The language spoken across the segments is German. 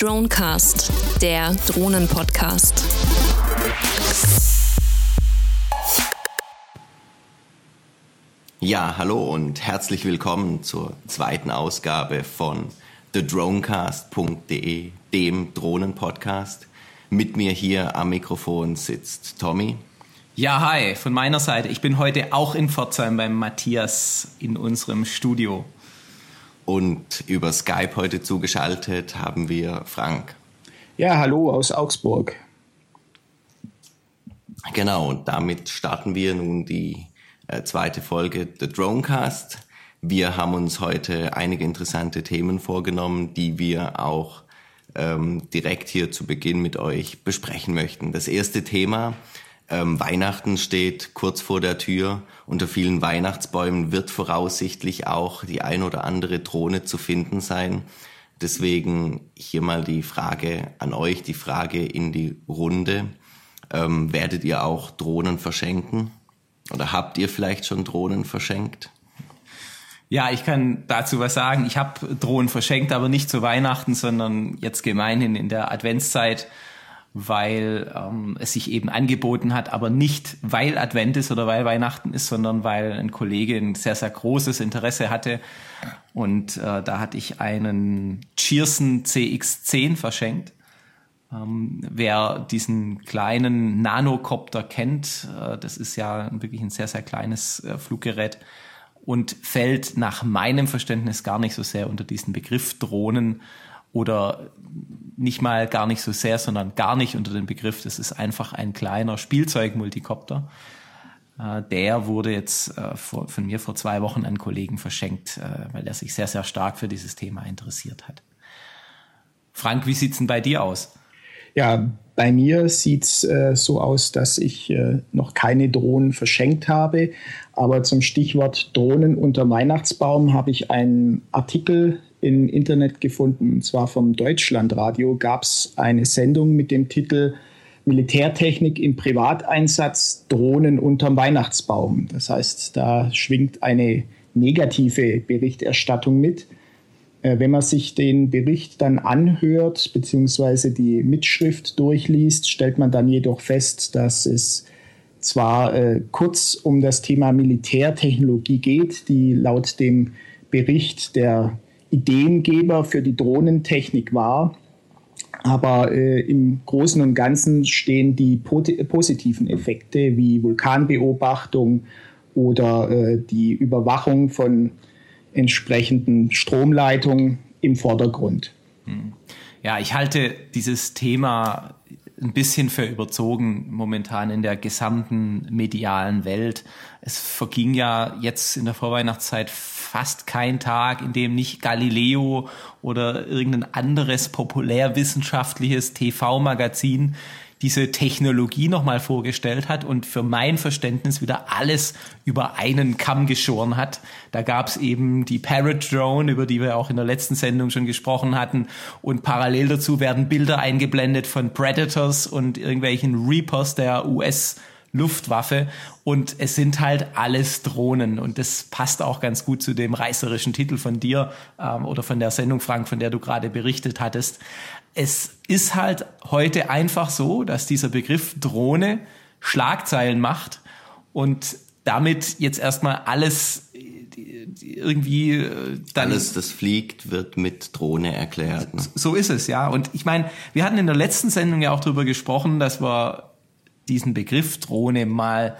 Dronecast, der Drohnen-Podcast. Ja, hallo und herzlich willkommen zur zweiten Ausgabe von thedronecast.de, dem Drohnen-Podcast. Mit mir hier am Mikrofon sitzt Tommy. Ja, hi, von meiner Seite. Ich bin heute auch in Pforzheim beim Matthias in unserem Studio. Und über Skype heute zugeschaltet haben wir Frank. Ja, hallo aus Augsburg. Genau, und damit starten wir nun die äh, zweite Folge The Dronecast. Wir haben uns heute einige interessante Themen vorgenommen, die wir auch ähm, direkt hier zu Beginn mit euch besprechen möchten. Das erste Thema ähm, Weihnachten steht kurz vor der Tür. Unter vielen Weihnachtsbäumen wird voraussichtlich auch die ein oder andere Drohne zu finden sein. Deswegen hier mal die Frage an euch, die Frage in die Runde. Ähm, werdet ihr auch Drohnen verschenken? Oder habt ihr vielleicht schon Drohnen verschenkt? Ja, ich kann dazu was sagen. Ich habe Drohnen verschenkt, aber nicht zu Weihnachten, sondern jetzt gemeinhin in der Adventszeit weil ähm, es sich eben angeboten hat, aber nicht weil Advent ist oder weil Weihnachten ist, sondern weil ein Kollege ein sehr, sehr großes Interesse hatte. Und äh, da hatte ich einen Cheerson CX10 verschenkt. Ähm, wer diesen kleinen Nanocopter kennt, äh, das ist ja wirklich ein sehr, sehr kleines äh, Fluggerät und fällt nach meinem Verständnis gar nicht so sehr unter diesen Begriff Drohnen oder nicht mal gar nicht so sehr, sondern gar nicht unter den Begriff. Das ist einfach ein kleiner Spielzeugmultikopter. Äh, der wurde jetzt äh, von mir vor zwei Wochen an Kollegen verschenkt, äh, weil er sich sehr, sehr stark für dieses Thema interessiert hat. Frank, wie sieht's denn bei dir aus? Ja, bei mir sieht's äh, so aus, dass ich äh, noch keine Drohnen verschenkt habe. Aber zum Stichwort Drohnen unter Weihnachtsbaum habe ich einen Artikel im Internet gefunden, und zwar vom Deutschlandradio, gab es eine Sendung mit dem Titel Militärtechnik im Privateinsatz, Drohnen unterm Weihnachtsbaum. Das heißt, da schwingt eine negative Berichterstattung mit. Äh, wenn man sich den Bericht dann anhört, beziehungsweise die Mitschrift durchliest, stellt man dann jedoch fest, dass es zwar äh, kurz um das Thema Militärtechnologie geht, die laut dem Bericht der Ideengeber für die Drohnentechnik war. Aber äh, im Großen und Ganzen stehen die positiven Effekte wie Vulkanbeobachtung oder äh, die Überwachung von entsprechenden Stromleitungen im Vordergrund. Hm. Ja, ich halte dieses Thema ein bisschen für überzogen momentan in der gesamten medialen Welt. Es verging ja jetzt in der Vorweihnachtszeit fast kein Tag, in dem nicht Galileo oder irgendein anderes populärwissenschaftliches TV-Magazin diese Technologie nochmal vorgestellt hat und für mein Verständnis wieder alles über einen Kamm geschoren hat. Da gab es eben die Parrot Drone, über die wir auch in der letzten Sendung schon gesprochen hatten. Und parallel dazu werden Bilder eingeblendet von Predators und irgendwelchen Reapers der US- Luftwaffe und es sind halt alles Drohnen und das passt auch ganz gut zu dem reißerischen Titel von dir ähm, oder von der Sendung, Frank, von der du gerade berichtet hattest es ist halt heute einfach so, dass dieser Begriff Drohne Schlagzeilen macht und damit jetzt erstmal alles irgendwie äh, dann alles das fliegt wird mit Drohne erklärt. Ne? So ist es ja und ich meine, wir hatten in der letzten Sendung ja auch darüber gesprochen, dass wir diesen Begriff Drohne mal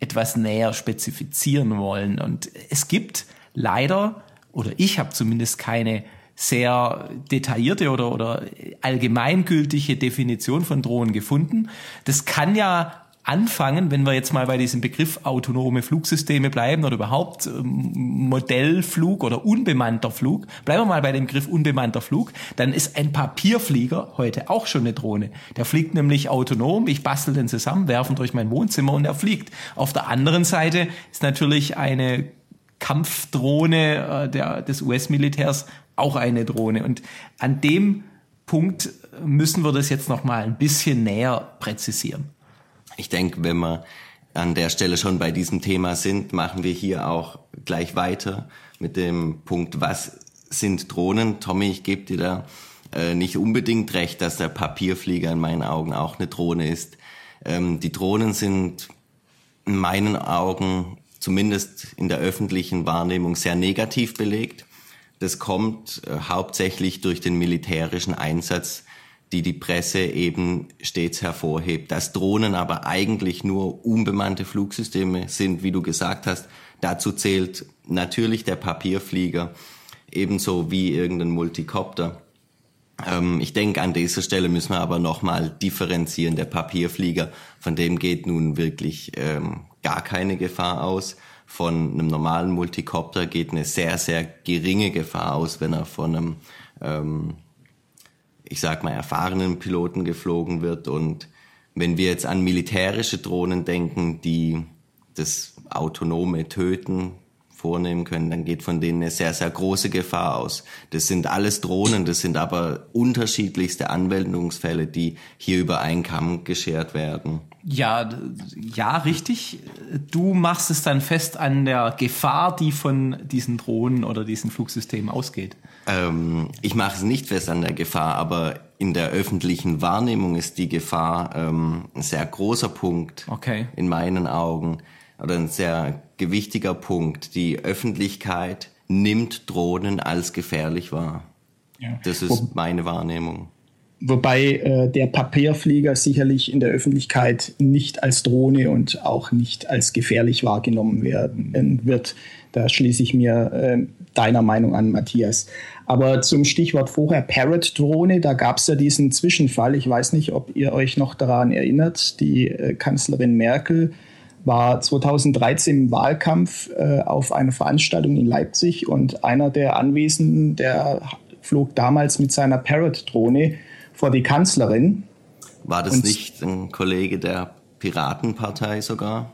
etwas näher spezifizieren wollen und es gibt leider oder ich habe zumindest keine sehr detaillierte oder, oder allgemeingültige Definition von Drohnen gefunden. Das kann ja anfangen, wenn wir jetzt mal bei diesem Begriff autonome Flugsysteme bleiben oder überhaupt ähm, Modellflug oder unbemannter Flug, bleiben wir mal bei dem Begriff unbemannter Flug, dann ist ein Papierflieger heute auch schon eine Drohne. Der fliegt nämlich autonom, ich bastel den zusammen, werfen durch mein Wohnzimmer und er fliegt. Auf der anderen Seite ist natürlich eine Kampfdrohne äh, der, des US-Militärs auch eine Drohne. Und an dem Punkt müssen wir das jetzt noch mal ein bisschen näher präzisieren. Ich denke, wenn wir an der Stelle schon bei diesem Thema sind, machen wir hier auch gleich weiter mit dem Punkt, was sind Drohnen? Tommy, ich gebe dir da äh, nicht unbedingt recht, dass der Papierflieger in meinen Augen auch eine Drohne ist. Ähm, die Drohnen sind in meinen Augen zumindest in der öffentlichen Wahrnehmung sehr negativ belegt. Das kommt äh, hauptsächlich durch den militärischen Einsatz, die die Presse eben stets hervorhebt. Dass Drohnen aber eigentlich nur unbemannte Flugsysteme sind, wie du gesagt hast, dazu zählt natürlich der Papierflieger, ebenso wie irgendein Multikopter. Ähm, ich denke, an dieser Stelle müssen wir aber nochmal differenzieren. Der Papierflieger, von dem geht nun wirklich ähm, gar keine Gefahr aus. Von einem normalen Multikopter geht eine sehr, sehr geringe Gefahr aus, wenn er von einem, ähm, ich sag mal, erfahrenen Piloten geflogen wird. Und wenn wir jetzt an militärische Drohnen denken, die das autonome Töten vornehmen können, dann geht von denen eine sehr, sehr große Gefahr aus. Das sind alles Drohnen, das sind aber unterschiedlichste Anwendungsfälle, die hier über einen Kamm geschert werden. Ja, ja, richtig. Du machst es dann fest an der Gefahr, die von diesen Drohnen oder diesen Flugsystemen ausgeht. Ähm, ich mache es nicht fest an der Gefahr, aber in der öffentlichen Wahrnehmung ist die Gefahr ähm, ein sehr großer Punkt okay. in meinen Augen oder ein sehr gewichtiger Punkt. Die Öffentlichkeit nimmt Drohnen als gefährlich wahr. Ja. Das ist meine Wahrnehmung. Wobei äh, der Papierflieger sicherlich in der Öffentlichkeit nicht als Drohne und auch nicht als gefährlich wahrgenommen werden wird. Da schließe ich mir äh, deiner Meinung an, Matthias. Aber zum Stichwort vorher Parrot-Drohne, da gab es ja diesen Zwischenfall. Ich weiß nicht, ob ihr euch noch daran erinnert. Die äh, Kanzlerin Merkel war 2013 im Wahlkampf äh, auf einer Veranstaltung in Leipzig und einer der Anwesenden, der flog damals mit seiner Parrot-Drohne vor die Kanzlerin. War das und nicht ein Kollege der Piratenpartei sogar?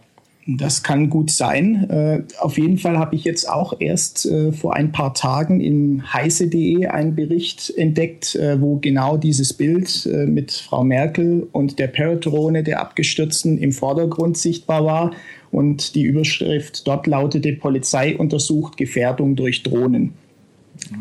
Das kann gut sein. Äh, auf jeden Fall habe ich jetzt auch erst äh, vor ein paar Tagen in heise.de einen Bericht entdeckt, äh, wo genau dieses Bild mit Frau Merkel und der Parrot-Drohne der Abgestürzten im Vordergrund sichtbar war. Und die Überschrift dort lautete, Polizei untersucht Gefährdung durch Drohnen.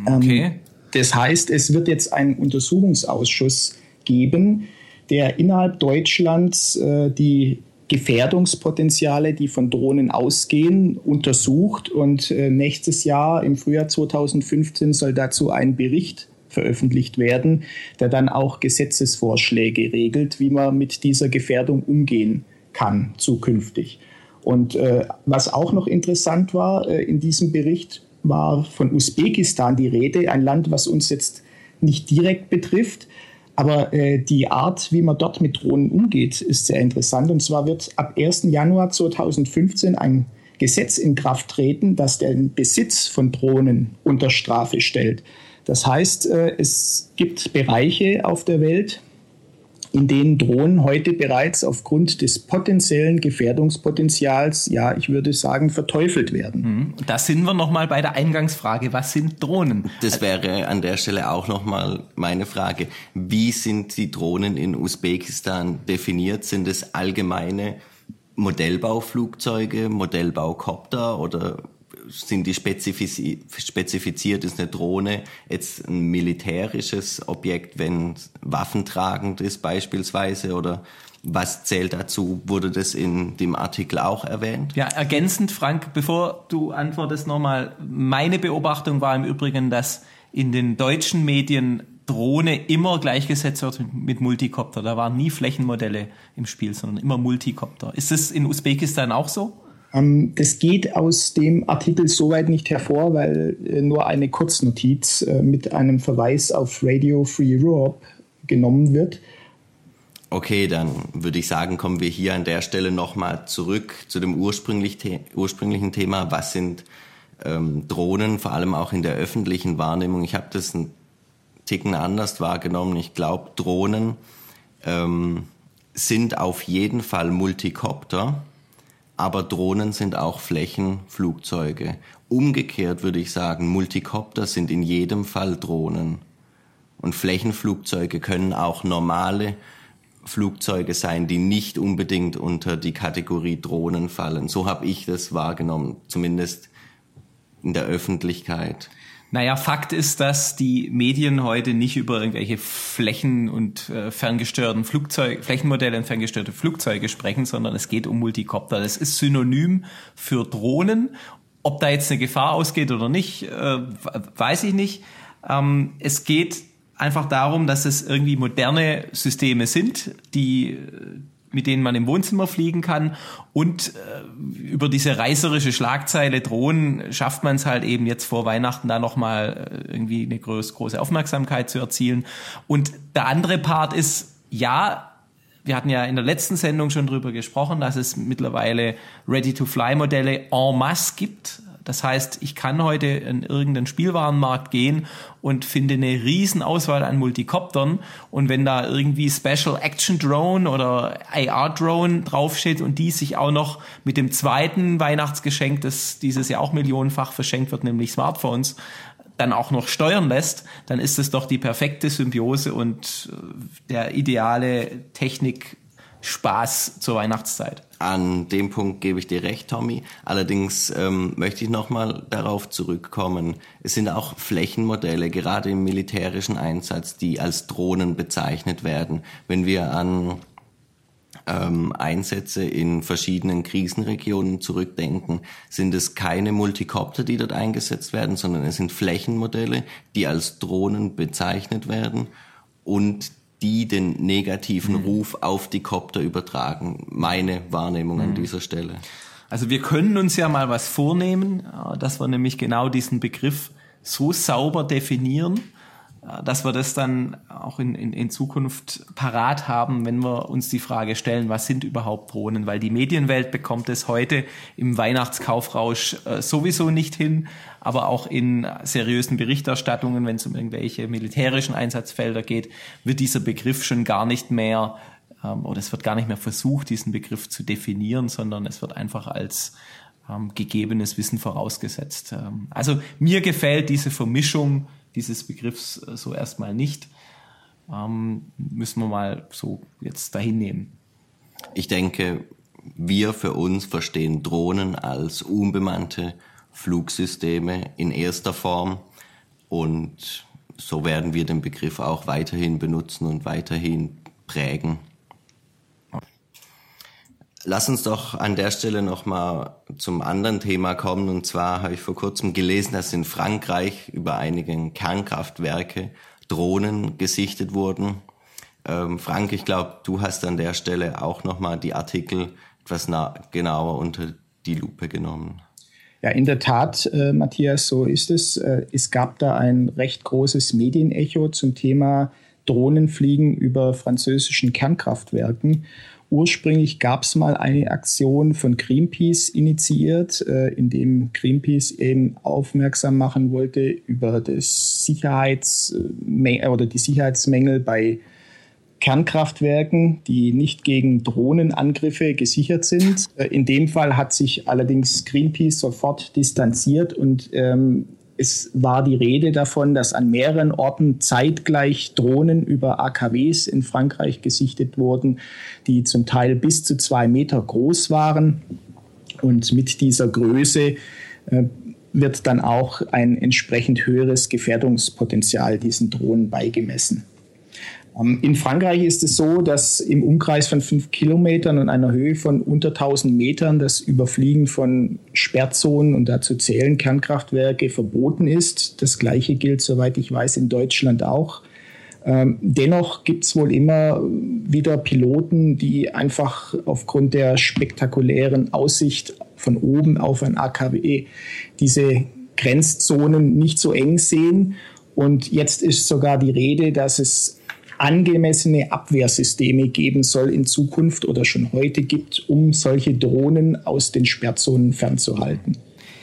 Okay. Ähm, das heißt, es wird jetzt einen Untersuchungsausschuss geben, der innerhalb Deutschlands äh, die Gefährdungspotenziale, die von Drohnen ausgehen, untersucht. Und äh, nächstes Jahr, im Frühjahr 2015, soll dazu ein Bericht veröffentlicht werden, der dann auch Gesetzesvorschläge regelt, wie man mit dieser Gefährdung umgehen kann zukünftig. Und äh, was auch noch interessant war äh, in diesem Bericht, war von Usbekistan die Rede, ein Land, was uns jetzt nicht direkt betrifft, aber äh, die Art, wie man dort mit Drohnen umgeht, ist sehr interessant. Und zwar wird ab 1. Januar 2015 ein Gesetz in Kraft treten, das den Besitz von Drohnen unter Strafe stellt. Das heißt, äh, es gibt Bereiche auf der Welt, in denen Drohnen heute bereits aufgrund des potenziellen Gefährdungspotenzials, ja, ich würde sagen, verteufelt werden. Mhm. Da sind wir nochmal bei der Eingangsfrage. Was sind Drohnen? Das wäre an der Stelle auch nochmal meine Frage. Wie sind die Drohnen in Usbekistan definiert? Sind es allgemeine Modellbauflugzeuge, Modellbaukopter oder sind die spezifiziert, ist eine Drohne jetzt ein militärisches Objekt, wenn waffentragend ist beispielsweise oder was zählt dazu? Wurde das in dem Artikel auch erwähnt? Ja, ergänzend, Frank, bevor du antwortest nochmal, meine Beobachtung war im Übrigen, dass in den deutschen Medien Drohne immer gleichgesetzt wird mit Multikopter. Da waren nie Flächenmodelle im Spiel, sondern immer Multikopter. Ist das in Usbekistan auch so? Ähm, das geht aus dem Artikel soweit nicht hervor, weil äh, nur eine Kurznotiz äh, mit einem Verweis auf Radio Free Europe genommen wird. Okay, dann würde ich sagen, kommen wir hier an der Stelle nochmal zurück zu dem ursprünglich ursprünglichen Thema. Was sind ähm, Drohnen, vor allem auch in der öffentlichen Wahrnehmung? Ich habe das einen Ticken anders wahrgenommen. Ich glaube, Drohnen ähm, sind auf jeden Fall Multikopter aber Drohnen sind auch Flächenflugzeuge. Umgekehrt würde ich sagen, Multikopter sind in jedem Fall Drohnen. Und Flächenflugzeuge können auch normale Flugzeuge sein, die nicht unbedingt unter die Kategorie Drohnen fallen. So habe ich das wahrgenommen, zumindest in der Öffentlichkeit. Naja, Fakt ist, dass die Medien heute nicht über irgendwelche Flächen- und äh, ferngesteuerten Flugzeug, Flächenmodelle und ferngesteuerte Flugzeuge sprechen, sondern es geht um Multicopter. Das ist synonym für Drohnen. Ob da jetzt eine Gefahr ausgeht oder nicht, äh, weiß ich nicht. Ähm, es geht einfach darum, dass es irgendwie moderne Systeme sind, die mit denen man im Wohnzimmer fliegen kann. Und äh, über diese reißerische Schlagzeile Drohnen schafft man es halt eben jetzt vor Weihnachten da nochmal äh, irgendwie eine groß, große Aufmerksamkeit zu erzielen. Und der andere Part ist, ja, wir hatten ja in der letzten Sendung schon drüber gesprochen, dass es mittlerweile Ready-to-Fly-Modelle en masse gibt. Das heißt, ich kann heute in irgendeinen Spielwarenmarkt gehen und finde eine riesen Auswahl an Multicoptern. Und wenn da irgendwie Special Action Drone oder AR Drone draufsteht und die sich auch noch mit dem zweiten Weihnachtsgeschenk, das dieses Jahr auch millionenfach verschenkt wird, nämlich Smartphones, dann auch noch steuern lässt, dann ist es doch die perfekte Symbiose und äh, der ideale Technik Spaß zur Weihnachtszeit. An dem Punkt gebe ich dir recht, Tommy. Allerdings ähm, möchte ich nochmal darauf zurückkommen. Es sind auch Flächenmodelle, gerade im militärischen Einsatz, die als Drohnen bezeichnet werden. Wenn wir an ähm, Einsätze in verschiedenen Krisenregionen zurückdenken, sind es keine Multikopter, die dort eingesetzt werden, sondern es sind Flächenmodelle, die als Drohnen bezeichnet werden und die den negativen mhm. Ruf auf die Kopter übertragen. Meine Wahrnehmung mhm. an dieser Stelle. Also wir können uns ja mal was vornehmen, dass wir nämlich genau diesen Begriff so sauber definieren, dass wir das dann auch in, in, in Zukunft parat haben, wenn wir uns die Frage stellen, was sind überhaupt Drohnen? Weil die Medienwelt bekommt es heute im Weihnachtskaufrausch äh, sowieso nicht hin, aber auch in seriösen Berichterstattungen, wenn es um irgendwelche militärischen Einsatzfelder geht, wird dieser Begriff schon gar nicht mehr ähm, oder es wird gar nicht mehr versucht, diesen Begriff zu definieren, sondern es wird einfach als ähm, gegebenes Wissen vorausgesetzt. Ähm, also mir gefällt diese Vermischung dieses Begriffs äh, so erstmal nicht. Ähm, müssen wir mal so jetzt dahin nehmen. Ich denke, wir für uns verstehen Drohnen als unbemannte Flugsysteme in erster Form und so werden wir den Begriff auch weiterhin benutzen und weiterhin prägen. Lass uns doch an der Stelle nochmal zum anderen Thema kommen. Und zwar habe ich vor kurzem gelesen, dass in Frankreich über einige Kernkraftwerke Drohnen gesichtet wurden. Ähm, Frank, ich glaube, du hast an der Stelle auch nochmal die Artikel etwas genauer unter die Lupe genommen. Ja, in der Tat, äh, Matthias, so ist es. Äh, es gab da ein recht großes Medienecho zum Thema Drohnenfliegen über französischen Kernkraftwerken. Ursprünglich gab es mal eine Aktion von Greenpeace initiiert, äh, in dem Greenpeace eben aufmerksam machen wollte über das Sicherheits äh, oder die Sicherheitsmängel bei Kernkraftwerken, die nicht gegen Drohnenangriffe gesichert sind. Äh, in dem Fall hat sich allerdings Greenpeace sofort distanziert und ähm, es war die Rede davon, dass an mehreren Orten zeitgleich Drohnen über AKWs in Frankreich gesichtet wurden, die zum Teil bis zu zwei Meter groß waren. Und mit dieser Größe äh, wird dann auch ein entsprechend höheres Gefährdungspotenzial diesen Drohnen beigemessen. Ähm, in Frankreich ist es so, dass im Umkreis von fünf Kilometern und einer Höhe von unter 1000 Metern das Überfliegen von Sperrzonen und dazu zählen Kernkraftwerke verboten ist. Das Gleiche gilt, soweit ich weiß, in Deutschland auch. Ähm, dennoch gibt es wohl immer wieder Piloten, die einfach aufgrund der spektakulären Aussicht von oben auf ein AKW diese Grenzzonen nicht so eng sehen. Und jetzt ist sogar die Rede, dass es angemessene Abwehrsysteme geben soll in Zukunft oder schon heute gibt, um solche Drohnen aus den Sperrzonen fernzuhalten.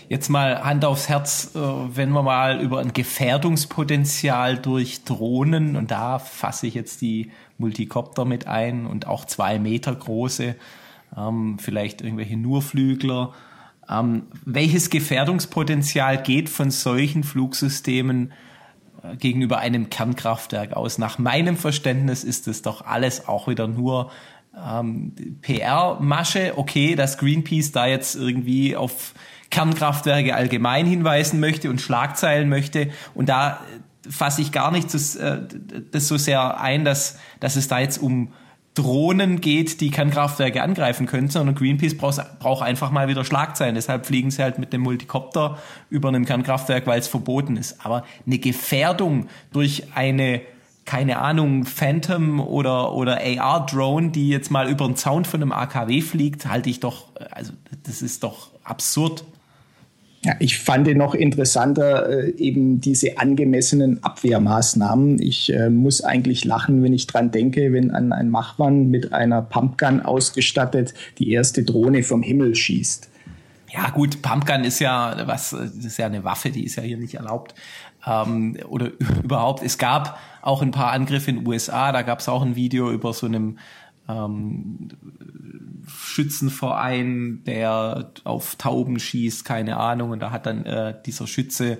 Jetzt mal Hand aufs Herz, äh, wenn wir mal über ein Gefährdungspotenzial durch Drohnen, und da fasse ich jetzt die Multikopter mit ein und auch zwei Meter große, ähm, vielleicht irgendwelche Nurflügler. Ähm, welches Gefährdungspotenzial geht von solchen Flugsystemen gegenüber einem Kernkraftwerk aus. Nach meinem Verständnis ist es doch alles auch wieder nur ähm, PR-Masche, okay, dass Greenpeace da jetzt irgendwie auf Kernkraftwerke allgemein hinweisen möchte und Schlagzeilen möchte. Und da fasse ich gar nicht das, äh, das so sehr ein, dass, dass es da jetzt um Drohnen geht, die Kernkraftwerke angreifen können, sondern Greenpeace braucht, braucht einfach mal wieder Schlagzeilen. Deshalb fliegen sie halt mit dem Multikopter über einem Kernkraftwerk, weil es verboten ist. Aber eine Gefährdung durch eine keine Ahnung, Phantom oder, oder AR-Drone, die jetzt mal über den Zaun von einem AKW fliegt, halte ich doch, also das ist doch absurd. Ja, ich fand noch interessanter äh, eben diese angemessenen Abwehrmaßnahmen. Ich äh, muss eigentlich lachen, wenn ich dran denke, wenn an ein Machmann mit einer Pumpgun ausgestattet die erste Drohne vom Himmel schießt. Ja gut, Pumpgun ist ja was, das ist ja eine Waffe, die ist ja hier nicht erlaubt. Ähm, oder überhaupt, es gab auch ein paar Angriffe in den USA, da gab es auch ein Video über so einem ähm, Schützenverein, der auf Tauben schießt, keine Ahnung. Und da hat dann äh, dieser Schütze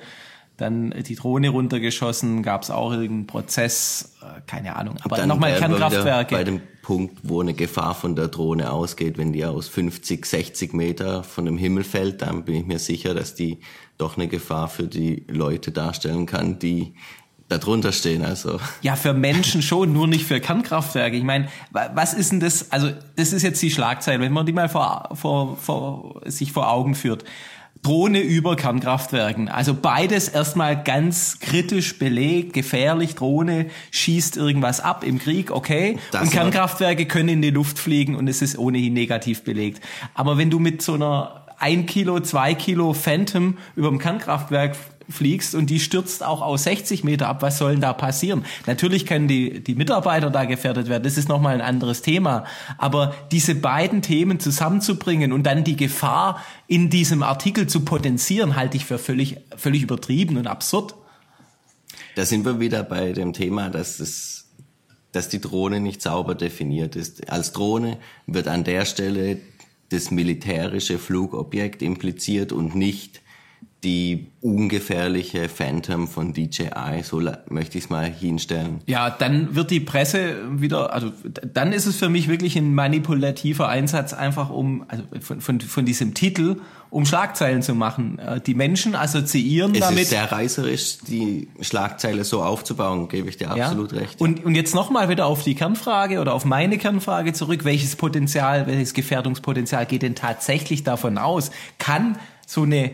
dann die Drohne runtergeschossen, gab es auch irgendeinen Prozess, äh, keine Ahnung. Aber nochmal Kernkraftwerke. Bei dem Punkt, wo eine Gefahr von der Drohne ausgeht, wenn die aus 50, 60 Meter von dem Himmel fällt, dann bin ich mir sicher, dass die doch eine Gefahr für die Leute darstellen kann, die darunter stehen. Also. Ja, für Menschen schon, nur nicht für Kernkraftwerke. Ich meine, was ist denn das? Also, das ist jetzt die Schlagzeile, wenn man die mal vor, vor, vor, sich vor Augen führt. Drohne über Kernkraftwerken. Also beides erstmal ganz kritisch belegt, gefährlich. Drohne schießt irgendwas ab im Krieg, okay. Das und Kernkraftwerke können in die Luft fliegen und es ist ohnehin negativ belegt. Aber wenn du mit so einer ein Kilo, zwei Kilo Phantom über dem Kernkraftwerk fliegst und die stürzt auch aus 60 Meter ab, was soll denn da passieren? Natürlich können die, die Mitarbeiter da gefährdet werden, das ist nochmal ein anderes Thema. Aber diese beiden Themen zusammenzubringen und dann die Gefahr in diesem Artikel zu potenzieren, halte ich für völlig, völlig übertrieben und absurd. Da sind wir wieder bei dem Thema, dass es dass die Drohne nicht sauber definiert ist. Als Drohne wird an der Stelle das militärische Flugobjekt impliziert und nicht die ungefährliche Phantom von DJI, so möchte ich es mal hinstellen. Ja, dann wird die Presse wieder, also dann ist es für mich wirklich ein manipulativer Einsatz, einfach um, also von, von, von diesem Titel, um Schlagzeilen zu machen. Äh, die Menschen assoziieren es damit. Es ist sehr reißerisch, die Schlagzeile so aufzubauen, gebe ich dir absolut ja. recht. Und, und jetzt nochmal wieder auf die Kernfrage oder auf meine Kernfrage zurück. Welches Potenzial, welches Gefährdungspotenzial geht denn tatsächlich davon aus? Kann so eine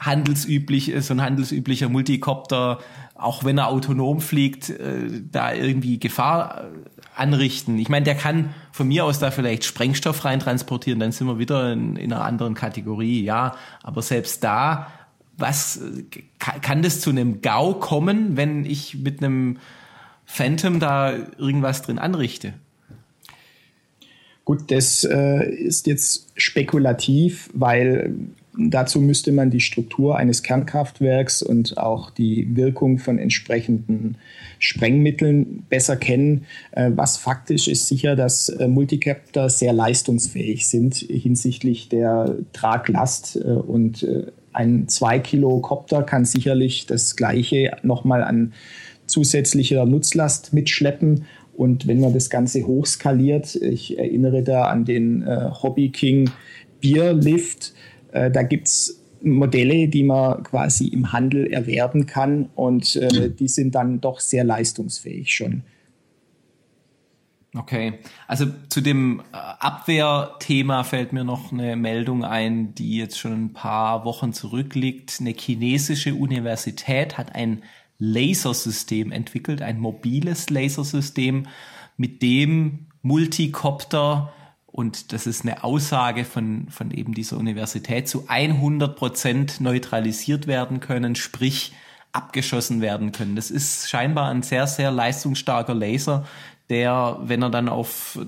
handelsüblich, so ein handelsüblicher Multicopter, auch wenn er autonom fliegt, äh, da irgendwie Gefahr äh, anrichten. Ich meine, der kann von mir aus da vielleicht Sprengstoff reintransportieren, dann sind wir wieder in, in einer anderen Kategorie, ja. Aber selbst da, was äh, kann das zu einem GAU kommen, wenn ich mit einem Phantom da irgendwas drin anrichte? Gut, das äh, ist jetzt spekulativ, weil Dazu müsste man die Struktur eines Kernkraftwerks und auch die Wirkung von entsprechenden Sprengmitteln besser kennen. Äh, was faktisch ist sicher, dass äh, Multicapter sehr leistungsfähig sind hinsichtlich der Traglast äh, und ein 2 Kilo Copter kann sicherlich das gleiche nochmal an zusätzlicher Nutzlast mitschleppen. Und wenn man das Ganze hochskaliert, ich erinnere da an den Hobby King Bierlift, äh, da gibt es Modelle, die man quasi im Handel erwerben kann und äh, die sind dann doch sehr leistungsfähig schon. Okay, also zu dem äh, Abwehrthema fällt mir noch eine Meldung ein, die jetzt schon ein paar Wochen zurückliegt. Eine chinesische Universität hat ein Lasersystem entwickelt, ein mobiles Lasersystem, mit dem Multicopter und das ist eine Aussage von, von eben dieser Universität, zu 100 Prozent neutralisiert werden können, sprich abgeschossen werden können. Das ist scheinbar ein sehr, sehr leistungsstarker Laser, der, wenn er dann auf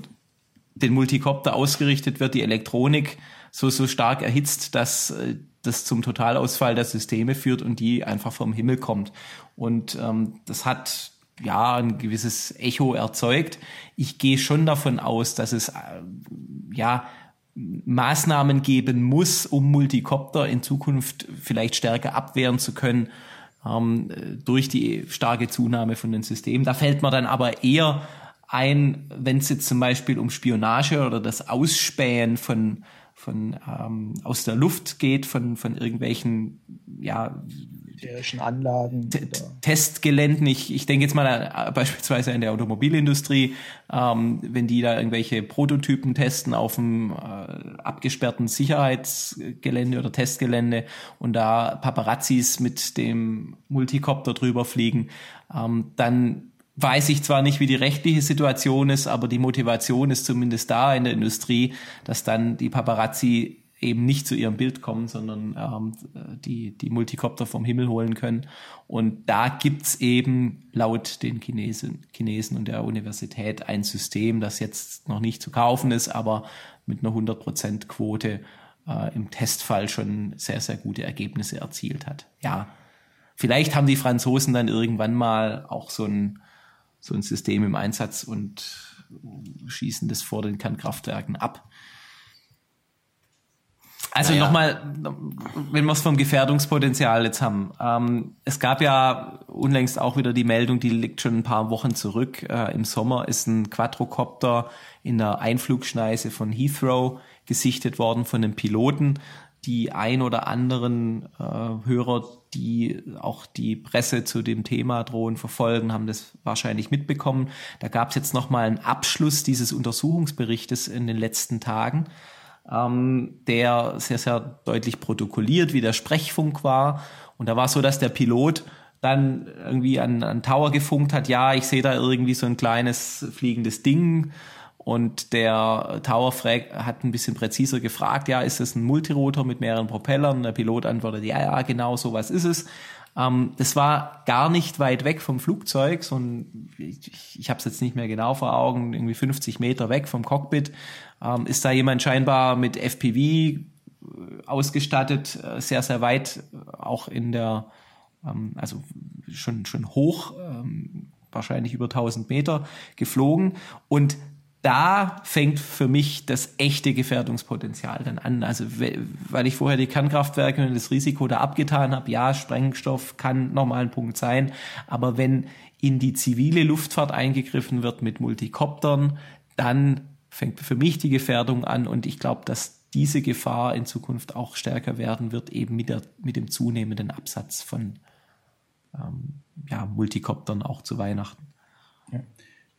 den Multicopter ausgerichtet wird, die Elektronik so, so stark erhitzt, dass äh, das zum Totalausfall der Systeme führt und die einfach vom Himmel kommt. Und ähm, das hat ja, ein gewisses Echo erzeugt. Ich gehe schon davon aus, dass es äh, ja Maßnahmen geben muss, um Multicopter in Zukunft vielleicht stärker abwehren zu können ähm, durch die starke Zunahme von den Systemen. Da fällt man dann aber eher ein, wenn es jetzt zum Beispiel um Spionage oder das Ausspähen von von ähm, aus der Luft geht, von, von irgendwelchen ja, militärischen Anlagen. Testgeländen. Ich, ich denke jetzt mal an, äh, beispielsweise in der Automobilindustrie, ähm, wenn die da irgendwelche Prototypen testen auf dem äh, abgesperrten Sicherheitsgelände oder Testgelände und da Paparazzis mit dem Multicopter drüber fliegen, ähm, dann weiß ich zwar nicht, wie die rechtliche Situation ist, aber die Motivation ist zumindest da in der Industrie, dass dann die Paparazzi eben nicht zu ihrem Bild kommen, sondern ähm, die, die Multicopter vom Himmel holen können. Und da gibt's eben laut den Chinesen, Chinesen und der Universität ein System, das jetzt noch nicht zu kaufen ist, aber mit einer 100% Quote äh, im Testfall schon sehr, sehr gute Ergebnisse erzielt hat. Ja, vielleicht haben die Franzosen dann irgendwann mal auch so ein, so ein System im Einsatz und schießen das vor den Kernkraftwerken ab. Also naja. nochmal, wenn wir es vom Gefährdungspotenzial jetzt haben. Ähm, es gab ja unlängst auch wieder die Meldung, die liegt schon ein paar Wochen zurück. Äh, Im Sommer ist ein Quadrocopter in der Einflugschneise von Heathrow gesichtet worden von einem Piloten. Die ein oder anderen äh, Hörer, die auch die Presse zu dem Thema Drohnen verfolgen, haben das wahrscheinlich mitbekommen. Da gab es jetzt nochmal einen Abschluss dieses Untersuchungsberichtes in den letzten Tagen ähm, der sehr, sehr deutlich protokolliert, wie der Sprechfunk war. Und da war es so, dass der Pilot dann irgendwie an, an Tower gefunkt hat, ja, ich sehe da irgendwie so ein kleines fliegendes Ding. Und der Tower hat ein bisschen präziser gefragt, ja, ist das ein Multirotor mit mehreren Propellern? Der Pilot antwortet, ja, ja, genau, so was ist es. Ähm, das war gar nicht weit weg vom Flugzeug, so ein, ich, ich habe es jetzt nicht mehr genau vor Augen, irgendwie 50 Meter weg vom Cockpit. Ähm, ist da jemand scheinbar mit FPV äh, ausgestattet, äh, sehr, sehr weit äh, auch in der, ähm, also schon, schon hoch, ähm, wahrscheinlich über 1000 Meter geflogen und da fängt für mich das echte Gefährdungspotenzial dann an. Also weil ich vorher die Kernkraftwerke und das Risiko da abgetan habe, ja, Sprengstoff kann nochmal ein Punkt sein, aber wenn in die zivile Luftfahrt eingegriffen wird mit Multikoptern, dann fängt für mich die Gefährdung an und ich glaube, dass diese Gefahr in Zukunft auch stärker werden wird, eben mit, der, mit dem zunehmenden Absatz von ähm, ja, Multikoptern auch zu Weihnachten. Ja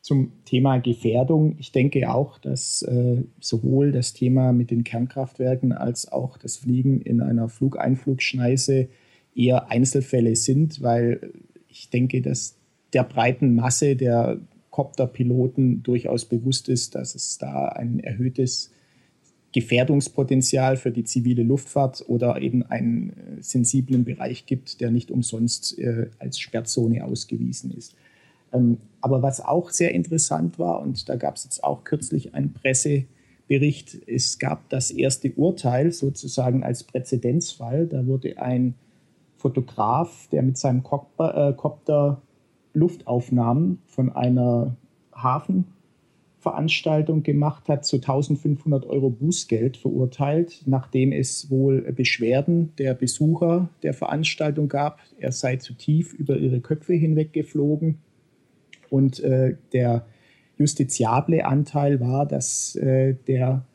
zum Thema Gefährdung. Ich denke auch, dass äh, sowohl das Thema mit den Kernkraftwerken als auch das Fliegen in einer Flugeinflugschneise eher Einzelfälle sind, weil ich denke, dass der breiten Masse der Copterpiloten durchaus bewusst ist, dass es da ein erhöhtes Gefährdungspotenzial für die zivile Luftfahrt oder eben einen äh, sensiblen Bereich gibt, der nicht umsonst äh, als Sperrzone ausgewiesen ist. Ähm, aber was auch sehr interessant war, und da gab es jetzt auch kürzlich einen Pressebericht, es gab das erste Urteil sozusagen als Präzedenzfall. Da wurde ein Fotograf, der mit seinem äh, Luftaufnahmen von einer Hafenveranstaltung gemacht hat, zu 1500 Euro Bußgeld verurteilt, nachdem es wohl Beschwerden der Besucher der Veranstaltung gab. Er sei zu tief über ihre Köpfe hinweg geflogen und äh, der justiziable Anteil war, dass äh, der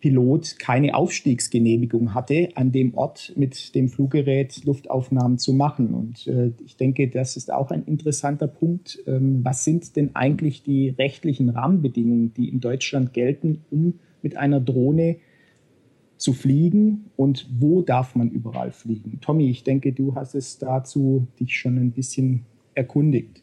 Pilot keine Aufstiegsgenehmigung hatte, an dem Ort mit dem Fluggerät Luftaufnahmen zu machen. Und äh, ich denke, das ist auch ein interessanter Punkt. Ähm, was sind denn eigentlich die rechtlichen Rahmenbedingungen, die in Deutschland gelten, um mit einer Drohne zu fliegen und wo darf man überall fliegen? Tommy, ich denke, du hast es dazu dich schon ein bisschen erkundigt.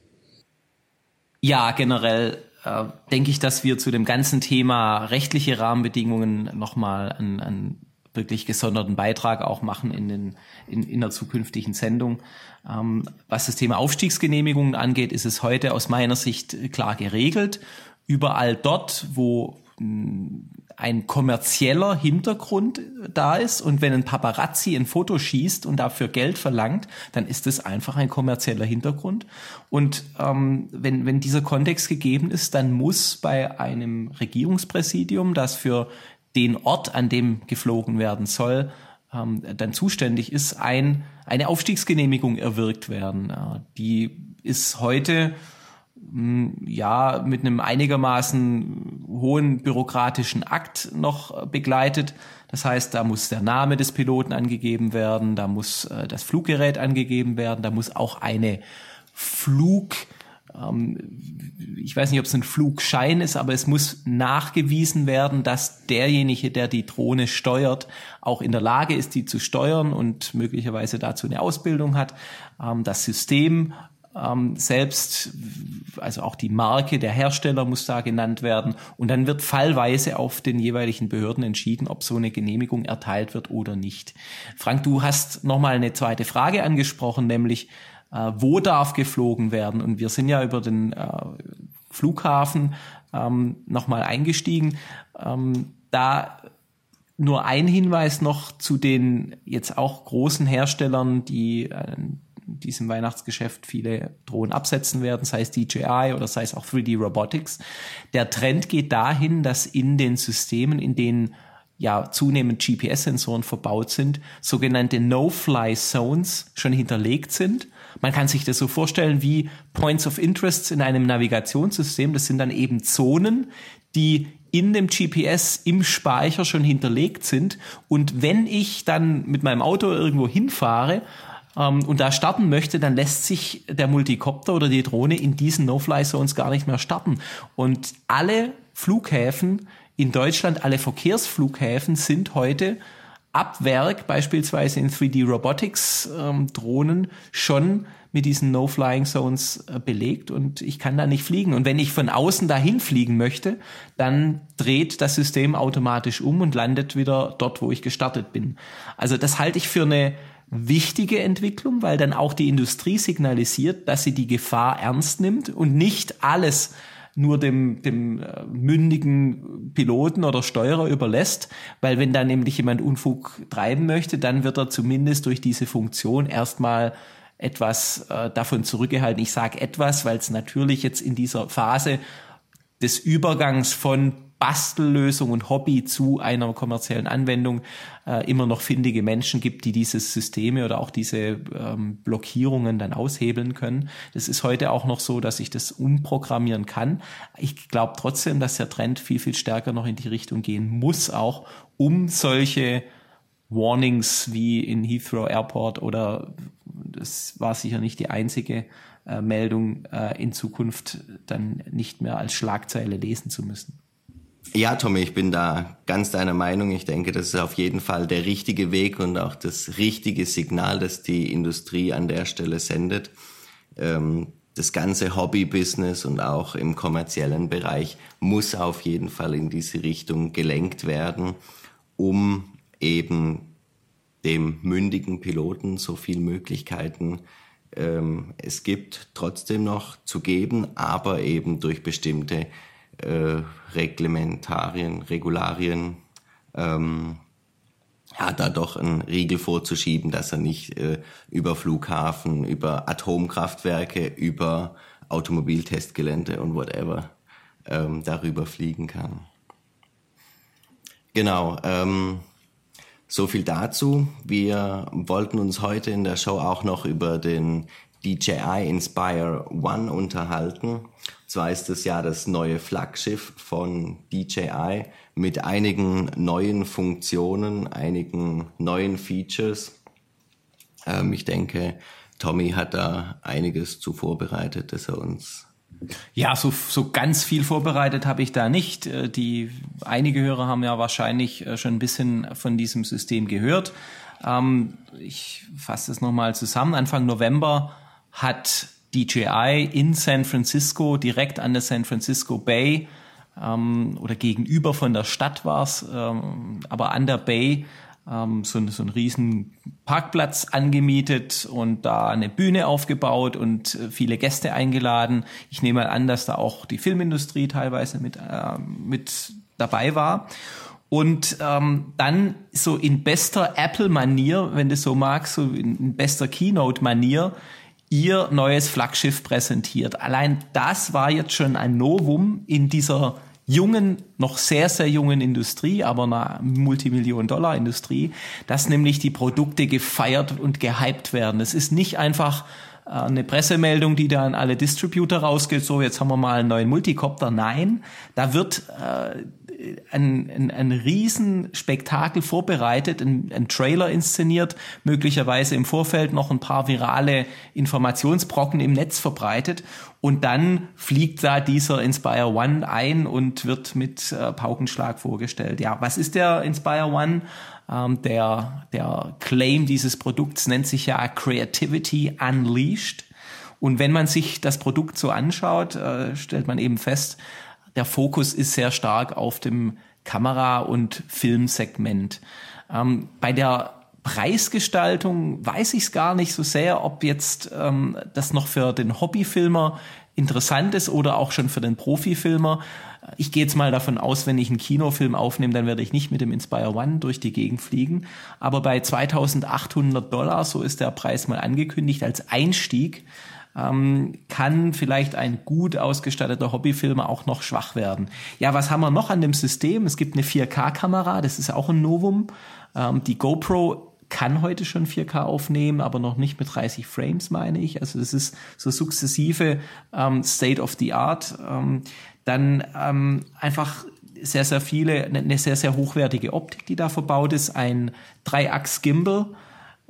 Ja, generell äh, denke ich, dass wir zu dem ganzen Thema rechtliche Rahmenbedingungen nochmal einen, einen wirklich gesonderten Beitrag auch machen in, den, in, in der zukünftigen Sendung. Ähm, was das Thema Aufstiegsgenehmigungen angeht, ist es heute aus meiner Sicht klar geregelt. Überall dort, wo ein kommerzieller Hintergrund da ist und wenn ein Paparazzi ein Foto schießt und dafür Geld verlangt, dann ist es einfach ein kommerzieller Hintergrund. Und ähm, wenn, wenn dieser Kontext gegeben ist, dann muss bei einem Regierungspräsidium, das für den Ort, an dem geflogen werden soll, ähm, dann zuständig ist, ein, eine Aufstiegsgenehmigung erwirkt werden. Äh, die ist heute ja mit einem einigermaßen hohen bürokratischen Akt noch begleitet. Das heißt, da muss der Name des Piloten angegeben werden, da muss äh, das Fluggerät angegeben werden, da muss auch eine Flug ähm, ich weiß nicht, ob es ein Flugschein ist, aber es muss nachgewiesen werden, dass derjenige, der die Drohne steuert, auch in der Lage ist, die zu steuern und möglicherweise dazu eine Ausbildung hat. Ähm, das System ähm, selbst, also auch die Marke, der Hersteller muss da genannt werden. Und dann wird fallweise auf den jeweiligen Behörden entschieden, ob so eine Genehmigung erteilt wird oder nicht. Frank, du hast nochmal eine zweite Frage angesprochen, nämlich äh, wo darf geflogen werden. Und wir sind ja über den äh, Flughafen ähm, nochmal eingestiegen. Ähm, da nur ein Hinweis noch zu den jetzt auch großen Herstellern, die äh, diesem Weihnachtsgeschäft viele Drohnen absetzen werden, sei es DJI oder sei es auch 3D Robotics. Der Trend geht dahin, dass in den Systemen, in denen ja zunehmend GPS-Sensoren verbaut sind, sogenannte No-Fly-Zones schon hinterlegt sind. Man kann sich das so vorstellen wie Points of Interest in einem Navigationssystem. Das sind dann eben Zonen, die in dem GPS im Speicher schon hinterlegt sind. Und wenn ich dann mit meinem Auto irgendwo hinfahre ähm, und da starten möchte, dann lässt sich der Multicopter oder die Drohne in diesen No-Fly-Zones gar nicht mehr starten. Und alle Flughäfen in Deutschland, alle Verkehrsflughäfen sind heute ab Werk, beispielsweise in 3D Robotics ähm, Drohnen, schon mit diesen No-Flying Zones äh, belegt und ich kann da nicht fliegen. Und wenn ich von außen dahin fliegen möchte, dann dreht das System automatisch um und landet wieder dort, wo ich gestartet bin. Also das halte ich für eine wichtige Entwicklung, weil dann auch die Industrie signalisiert, dass sie die Gefahr ernst nimmt und nicht alles nur dem, dem äh, mündigen Piloten oder Steuerer überlässt, weil wenn da nämlich jemand Unfug treiben möchte, dann wird er zumindest durch diese Funktion erstmal etwas äh, davon zurückgehalten. Ich sage etwas, weil es natürlich jetzt in dieser Phase des Übergangs von Bastellösung und Hobby zu einer kommerziellen Anwendung äh, immer noch findige Menschen gibt, die diese Systeme oder auch diese ähm, Blockierungen dann aushebeln können. Das ist heute auch noch so, dass ich das umprogrammieren kann. Ich glaube trotzdem, dass der Trend viel, viel stärker noch in die Richtung gehen muss, auch um solche Warnings wie in Heathrow Airport oder das war sicher nicht die einzige äh, Meldung äh, in Zukunft dann nicht mehr als Schlagzeile lesen zu müssen. Ja, Tommy, ich bin da ganz deiner Meinung. Ich denke, das ist auf jeden Fall der richtige Weg und auch das richtige Signal, das die Industrie an der Stelle sendet. Ähm, das ganze Hobby-Business und auch im kommerziellen Bereich muss auf jeden Fall in diese Richtung gelenkt werden, um eben dem mündigen Piloten so viel Möglichkeiten ähm, es gibt trotzdem noch zu geben, aber eben durch bestimmte äh, Reglementarien, Regularien, ähm, ja, da doch einen Riegel vorzuschieben, dass er nicht äh, über Flughafen, über Atomkraftwerke, über Automobiltestgelände und whatever ähm, darüber fliegen kann. Genau, ähm, so viel dazu. Wir wollten uns heute in der Show auch noch über den DJI Inspire One unterhalten. Zwar ist es ja das neue Flaggschiff von DJI mit einigen neuen Funktionen, einigen neuen Features. Ähm, ich denke, Tommy hat da einiges zu vorbereitet, dass er uns ja, so, so ganz viel vorbereitet habe ich da nicht. Äh, die einige Hörer haben ja wahrscheinlich äh, schon ein bisschen von diesem System gehört. Ähm, ich fasse es nochmal zusammen. Anfang November hat DJI in San Francisco, direkt an der San Francisco Bay ähm, oder gegenüber von der Stadt war es, ähm, aber an der Bay ähm, so, so einen riesen Parkplatz angemietet und da eine Bühne aufgebaut und äh, viele Gäste eingeladen. Ich nehme mal an, dass da auch die Filmindustrie teilweise mit, äh, mit dabei war. Und ähm, dann so in bester Apple-Manier, wenn du so magst, so in bester Keynote-Manier, ihr neues Flaggschiff präsentiert. Allein das war jetzt schon ein Novum in dieser jungen, noch sehr, sehr jungen Industrie, aber einer Multimillion-Dollar-Industrie, dass nämlich die Produkte gefeiert und gehypt werden. Es ist nicht einfach äh, eine Pressemeldung, die da an alle Distributor rausgeht, so jetzt haben wir mal einen neuen Multicopter. Nein, da wird äh, ein, ein, ein Riesenspektakel vorbereitet, ein, ein Trailer inszeniert, möglicherweise im Vorfeld noch ein paar virale Informationsbrocken im Netz verbreitet und dann fliegt da dieser Inspire One ein und wird mit äh, Paukenschlag vorgestellt. Ja, was ist der Inspire One? Ähm, der, der Claim dieses Produkts nennt sich ja Creativity Unleashed. Und wenn man sich das Produkt so anschaut, äh, stellt man eben fest, der Fokus ist sehr stark auf dem Kamera- und Filmsegment. Ähm, bei der Preisgestaltung weiß ich es gar nicht so sehr, ob jetzt ähm, das noch für den Hobbyfilmer interessant ist oder auch schon für den Profifilmer. Ich gehe jetzt mal davon aus, wenn ich einen Kinofilm aufnehme, dann werde ich nicht mit dem Inspire One durch die Gegend fliegen. Aber bei 2800 Dollar, so ist der Preis mal angekündigt, als Einstieg, ähm, kann vielleicht ein gut ausgestatteter Hobbyfilmer auch noch schwach werden. Ja, was haben wir noch an dem System? Es gibt eine 4K-Kamera, das ist auch ein Novum. Ähm, die GoPro kann heute schon 4K aufnehmen, aber noch nicht mit 30 Frames, meine ich. Also das ist so sukzessive ähm, State of the Art. Ähm, dann ähm, einfach sehr, sehr viele, eine sehr, sehr hochwertige Optik, die da verbaut ist. Ein Dreiachs-Gimbal,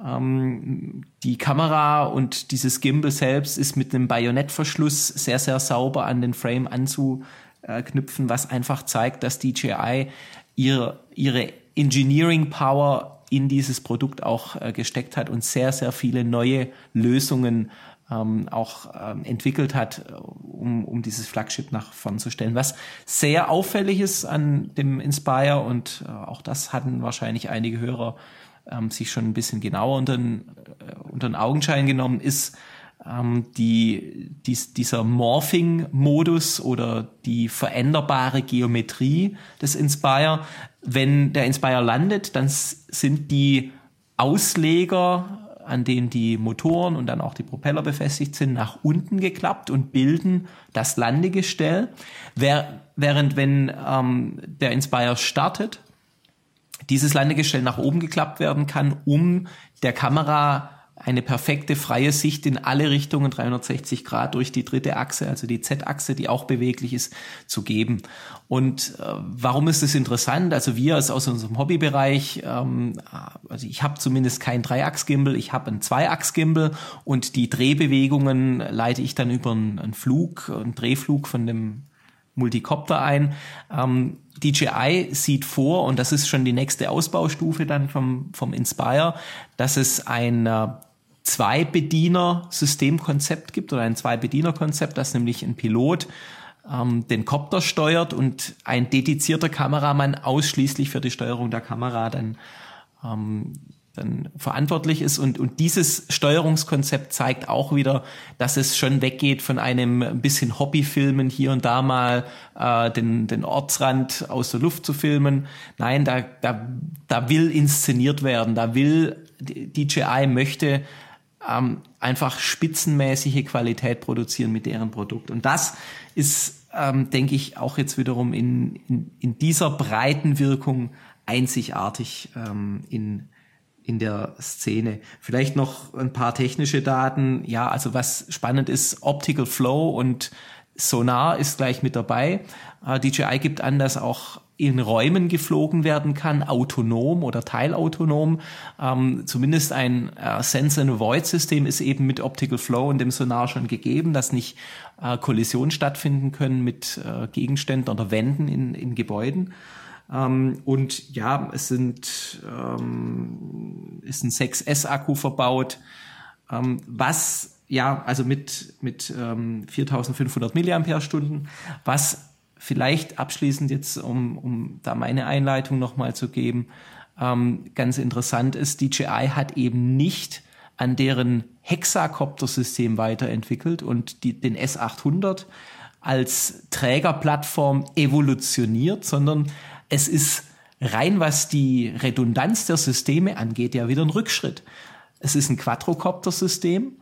ähm, die Kamera und dieses Gimbal selbst ist mit einem Bajonettverschluss sehr, sehr sauber an den Frame anzuknüpfen, was einfach zeigt, dass DJI ihre, ihre Engineering Power in dieses Produkt auch äh, gesteckt hat und sehr, sehr viele neue Lösungen ähm, auch ähm, entwickelt hat, äh, um, um dieses Flagship nach vorn zu stellen. Was sehr auffällig ist an dem Inspire und äh, auch das hatten wahrscheinlich einige Hörer ähm, sich schon ein bisschen genauer unter den, äh, unter den Augenschein genommen, ist ähm, die, dies, dieser Morphing-Modus oder die veränderbare Geometrie des Inspire. Wenn der Inspire landet, dann sind die Ausleger an denen die Motoren und dann auch die Propeller befestigt sind, nach unten geklappt und bilden das Landegestell. Während wenn ähm, der Inspire startet, dieses Landegestell nach oben geklappt werden kann, um der Kamera eine perfekte freie Sicht in alle Richtungen 360 Grad durch die dritte Achse, also die Z-Achse, die auch beweglich ist, zu geben. Und äh, warum ist das interessant? Also wir als aus unserem Hobbybereich, ähm, also ich habe zumindest kein Dreiachs-Gimbal, ich habe ein Zweiachs-Gimbal und die Drehbewegungen leite ich dann über einen, einen Flug, einen Drehflug von dem Multicopter ein. Ähm, DJI sieht vor, und das ist schon die nächste Ausbaustufe dann vom, vom Inspire, dass es ein äh, Zwei-Bediener-Systemkonzept gibt oder ein Zwei-Bediener-Konzept, dass nämlich ein Pilot ähm, den Copter steuert und ein dedizierter Kameramann ausschließlich für die Steuerung der Kamera dann ähm, dann verantwortlich ist. Und, und dieses Steuerungskonzept zeigt auch wieder, dass es schon weggeht von einem bisschen Hobbyfilmen, hier und da mal äh, den, den Ortsrand aus der Luft zu filmen. Nein, da, da, da will inszeniert werden, da will DJI möchte ähm, einfach spitzenmäßige Qualität produzieren mit deren Produkt. Und das ist, ähm, denke ich, auch jetzt wiederum in, in, in dieser breiten Wirkung einzigartig ähm, in in der Szene. Vielleicht noch ein paar technische Daten. Ja, also was spannend ist, Optical Flow und Sonar ist gleich mit dabei. Äh, DJI gibt an, dass auch in Räumen geflogen werden kann, autonom oder teilautonom. Ähm, zumindest ein äh, Sense-and-Avoid-System ist eben mit Optical Flow und dem Sonar schon gegeben, dass nicht äh, Kollisionen stattfinden können mit äh, Gegenständen oder Wänden in, in Gebäuden. Ähm, und ja, es sind ähm, ist ein 6S-Akku verbaut, ähm, was ja also mit mit ähm, 4.500 Milliampere-Stunden, was vielleicht abschließend jetzt, um, um da meine Einleitung nochmal zu geben, ähm, ganz interessant ist, DJI hat eben nicht an deren Hexacopter-System weiterentwickelt und die, den S800 als Trägerplattform evolutioniert, sondern es ist rein, was die Redundanz der Systeme angeht, ja wieder ein Rückschritt. Es ist ein Quadrocopter-System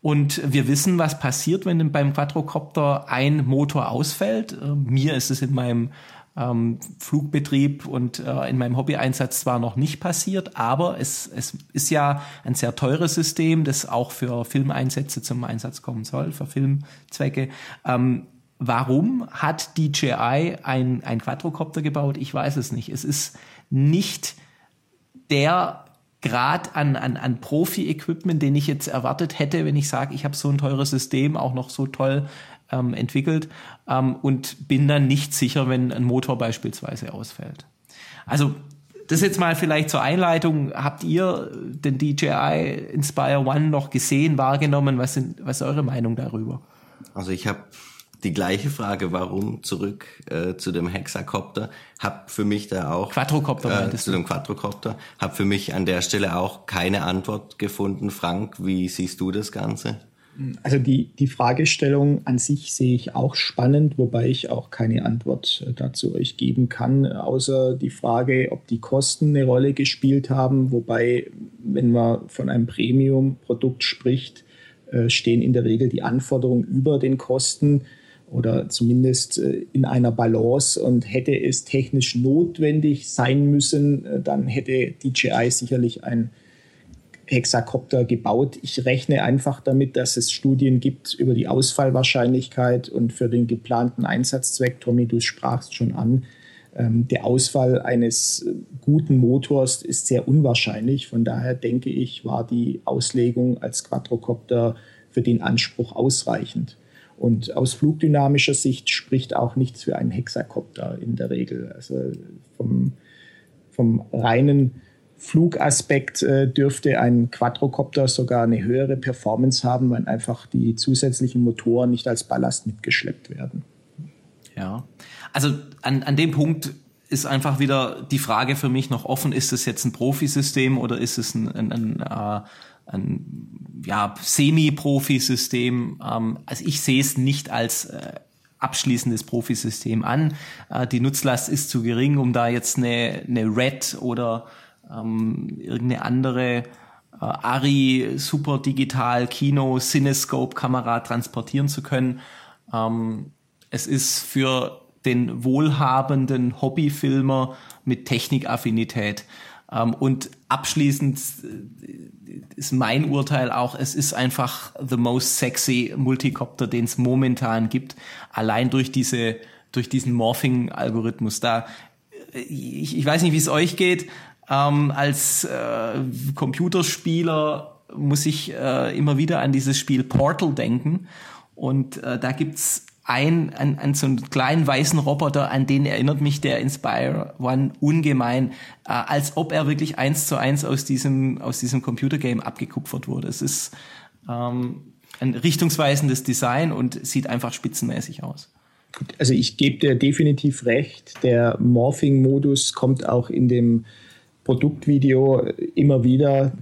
und wir wissen, was passiert, wenn beim Quadrocopter ein Motor ausfällt. Äh, mir ist es in meinem ähm, Flugbetrieb und äh, in meinem Hobby-Einsatz zwar noch nicht passiert, aber es, es ist ja ein sehr teures System, das auch für Filmeinsätze zum Einsatz kommen soll, für Filmzwecke. Ähm, warum hat DJI ein, ein Quadrocopter gebaut? Ich weiß es nicht. Es ist nicht der Grad an, an, an Profi-Equipment, den ich jetzt erwartet hätte, wenn ich sage, ich habe so ein teures System, auch noch so toll ähm, entwickelt ähm, und bin dann nicht sicher, wenn ein Motor beispielsweise ausfällt. Also das jetzt mal vielleicht zur Einleitung. Habt ihr den DJI Inspire One noch gesehen, wahrgenommen? Was, sind, was ist eure Meinung darüber? Also ich habe die gleiche Frage, warum zurück äh, zu dem Hexakopter, hab für mich da auch Quadrocopter äh, zu dem Quadrocopter, hab für mich an der Stelle auch keine Antwort gefunden. Frank, wie siehst du das Ganze? Also die, die Fragestellung an sich sehe ich auch spannend, wobei ich auch keine Antwort äh, dazu euch geben kann, außer die Frage, ob die Kosten eine Rolle gespielt haben. Wobei, wenn man von einem Premium-Produkt spricht, äh, stehen in der Regel die Anforderungen über den Kosten oder zumindest äh, in einer Balance. Und hätte es technisch notwendig sein müssen, dann hätte DJI sicherlich ein Hexakopter gebaut. Ich rechne einfach damit, dass es Studien gibt über die Ausfallwahrscheinlichkeit und für den geplanten Einsatzzweck, Tommy, du sprachst schon an, ähm, der Ausfall eines guten Motors ist sehr unwahrscheinlich. Von daher denke ich, war die Auslegung als Quadrocopter für den Anspruch ausreichend. Und aus flugdynamischer Sicht spricht auch nichts für einen Hexakopter in der Regel. Also vom, vom reinen Flugaspekt äh, dürfte ein Quadrocopter sogar eine höhere Performance haben, weil einfach die zusätzlichen Motoren nicht als Ballast mitgeschleppt werden. Ja, also an, an dem Punkt ist einfach wieder die Frage für mich noch offen, ist es jetzt ein Profisystem oder ist es ein, ein, ein, äh, ein ja, Semi-Profi-System? Ähm, also ich sehe es nicht als äh, abschließendes Profisystem an. Äh, die Nutzlast ist zu gering, um da jetzt eine, eine Red oder ähm, irgendeine andere äh, ARI Super Digital Kino Cinescope Kamera transportieren zu können. Ähm, es ist für den wohlhabenden Hobbyfilmer mit Technikaffinität. Ähm, und abschließend äh, ist mein Urteil auch, es ist einfach the most sexy Multicopter, den es momentan gibt. Allein durch diese, durch diesen Morphing-Algorithmus da. Ich, ich weiß nicht, wie es euch geht. Ähm, als äh, Computerspieler muss ich äh, immer wieder an dieses Spiel Portal denken. Und äh, da gibt's ein, an, an so einen kleinen weißen Roboter, an den erinnert mich der Inspire One ungemein, äh, als ob er wirklich eins zu eins aus diesem, aus diesem Computergame abgekupfert wurde. Es ist ähm, ein richtungsweisendes Design und sieht einfach spitzenmäßig aus. Also ich gebe dir definitiv recht. Der Morphing-Modus kommt auch in dem Produktvideo immer wieder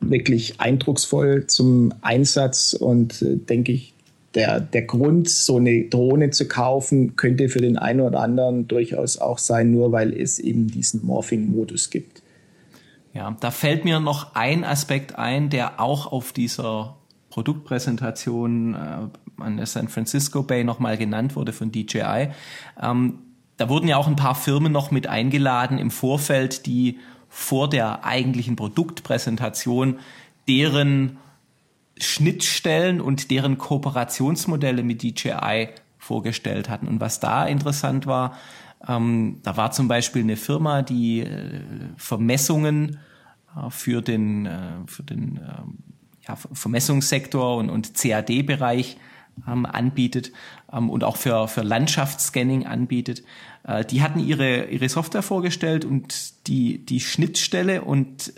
wirklich eindrucksvoll zum Einsatz und äh, denke ich, der, der Grund, so eine Drohne zu kaufen, könnte für den einen oder anderen durchaus auch sein, nur weil es eben diesen Morphing-Modus gibt. Ja, da fällt mir noch ein Aspekt ein, der auch auf dieser Produktpräsentation äh, an der San Francisco Bay nochmal genannt wurde von DJI. Ähm, da wurden ja auch ein paar Firmen noch mit eingeladen im Vorfeld, die vor der eigentlichen Produktpräsentation deren Schnittstellen und deren Kooperationsmodelle mit DJI vorgestellt hatten. Und was da interessant war, ähm, da war zum Beispiel eine Firma, die äh, Vermessungen äh, für den, äh, für den ähm, ja, Vermessungssektor und, und CAD-Bereich ähm, anbietet ähm, und auch für, für Landschaftsscanning anbietet. Äh, die hatten ihre, ihre Software vorgestellt und die, die Schnittstelle und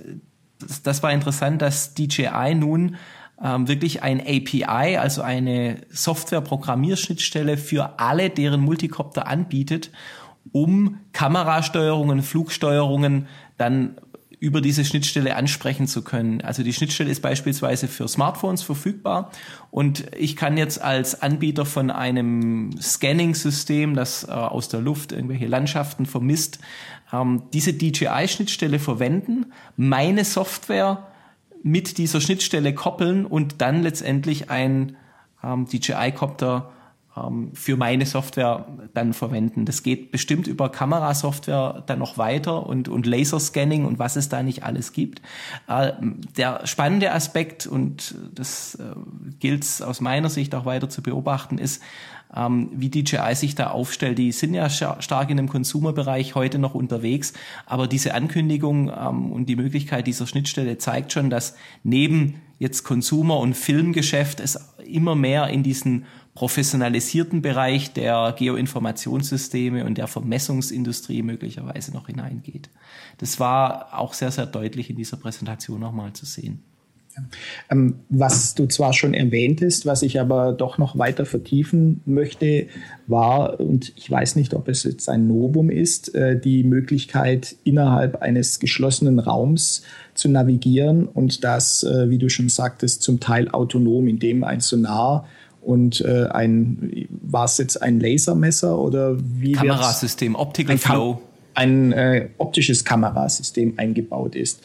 das, das war interessant, dass DJI nun ähm, wirklich ein API, also eine Software-Programmierschnittstelle für alle, deren Multicopter anbietet, um Kamerasteuerungen, Flugsteuerungen dann über diese Schnittstelle ansprechen zu können. Also die Schnittstelle ist beispielsweise für Smartphones verfügbar und ich kann jetzt als Anbieter von einem Scanning-System, das äh, aus der Luft irgendwelche Landschaften vermisst, ähm, diese DJI-Schnittstelle verwenden, meine Software mit dieser Schnittstelle koppeln und dann letztendlich ein ähm, DJI-Copter für meine Software dann verwenden. Das geht bestimmt über Kamerasoftware dann noch weiter und, und Laserscanning und was es da nicht alles gibt. Äh, der spannende Aspekt, und das äh, gilt aus meiner Sicht auch weiter zu beobachten, ist, ähm, wie DJI sich da aufstellt. Die sind ja stark in dem Consumer-Bereich heute noch unterwegs, aber diese Ankündigung ähm, und die Möglichkeit dieser Schnittstelle zeigt schon, dass neben jetzt Consumer- und Filmgeschäft es immer mehr in diesen professionalisierten Bereich der Geoinformationssysteme und der Vermessungsindustrie möglicherweise noch hineingeht. Das war auch sehr, sehr deutlich in dieser Präsentation nochmal zu sehen. Ähm, was du zwar schon erwähntest, was ich aber doch noch weiter vertiefen möchte, war, und ich weiß nicht, ob es jetzt ein Novum ist, äh, die Möglichkeit, innerhalb eines geschlossenen Raums zu navigieren und das, äh, wie du schon sagtest, zum Teil autonom, indem ein Sonar und äh, ein, war es jetzt ein Lasermesser oder wie? Kamerasystem, Optical ein Flow. Ein äh, optisches Kamerasystem eingebaut ist.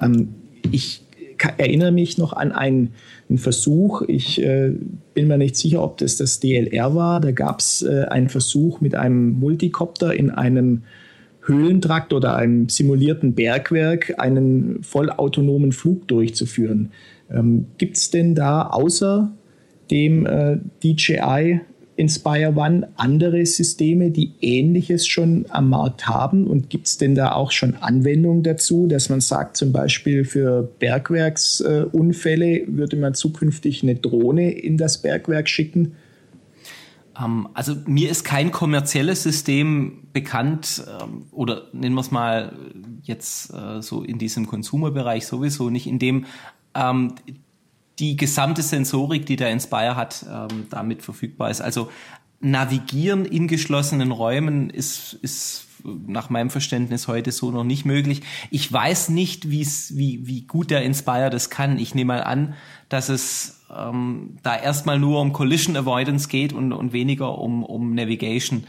Ähm, ich erinnere mich noch an einen, einen Versuch, ich äh, bin mir nicht sicher, ob das das DLR war, da gab es äh, einen Versuch mit einem Multicopter in einem Höhlentrakt oder einem simulierten Bergwerk einen vollautonomen Flug durchzuführen. Ähm, Gibt es denn da außer dem äh, DJI Inspire One andere Systeme, die ähnliches schon am Markt haben? Und gibt es denn da auch schon Anwendungen dazu, dass man sagt, zum Beispiel für Bergwerksunfälle äh, würde man zukünftig eine Drohne in das Bergwerk schicken? Ähm, also mir ist kein kommerzielles System bekannt ähm, oder nennen wir es mal jetzt äh, so in diesem Consumer-Bereich sowieso nicht, in dem ähm, die gesamte Sensorik, die der Inspire hat, ähm, damit verfügbar ist. Also Navigieren in geschlossenen Räumen ist, ist nach meinem Verständnis heute so noch nicht möglich. Ich weiß nicht, wie, wie gut der Inspire das kann. Ich nehme mal an, dass es ähm, da erstmal nur um Collision Avoidance geht und, und weniger um, um Navigation.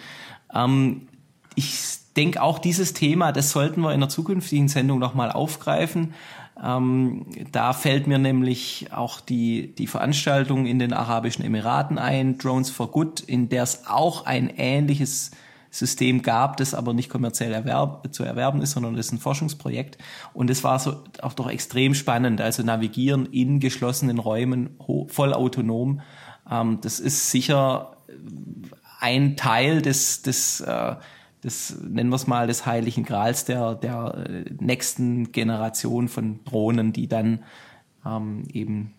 Ähm, ich denke auch dieses Thema, das sollten wir in der zukünftigen Sendung nochmal aufgreifen. Ähm, da fällt mir nämlich auch die, die Veranstaltung in den Arabischen Emiraten ein, Drones for Good, in der es auch ein ähnliches System gab, das aber nicht kommerziell erwerb, zu erwerben ist, sondern das ist ein Forschungsprojekt. Und es war so auch doch extrem spannend. Also navigieren in geschlossenen Räumen voll autonom. Ähm, das ist sicher ein Teil des, des äh, des, nennen wir es mal, des heiligen Grals der, der äh, nächsten Generation von Drohnen, die dann ähm, eben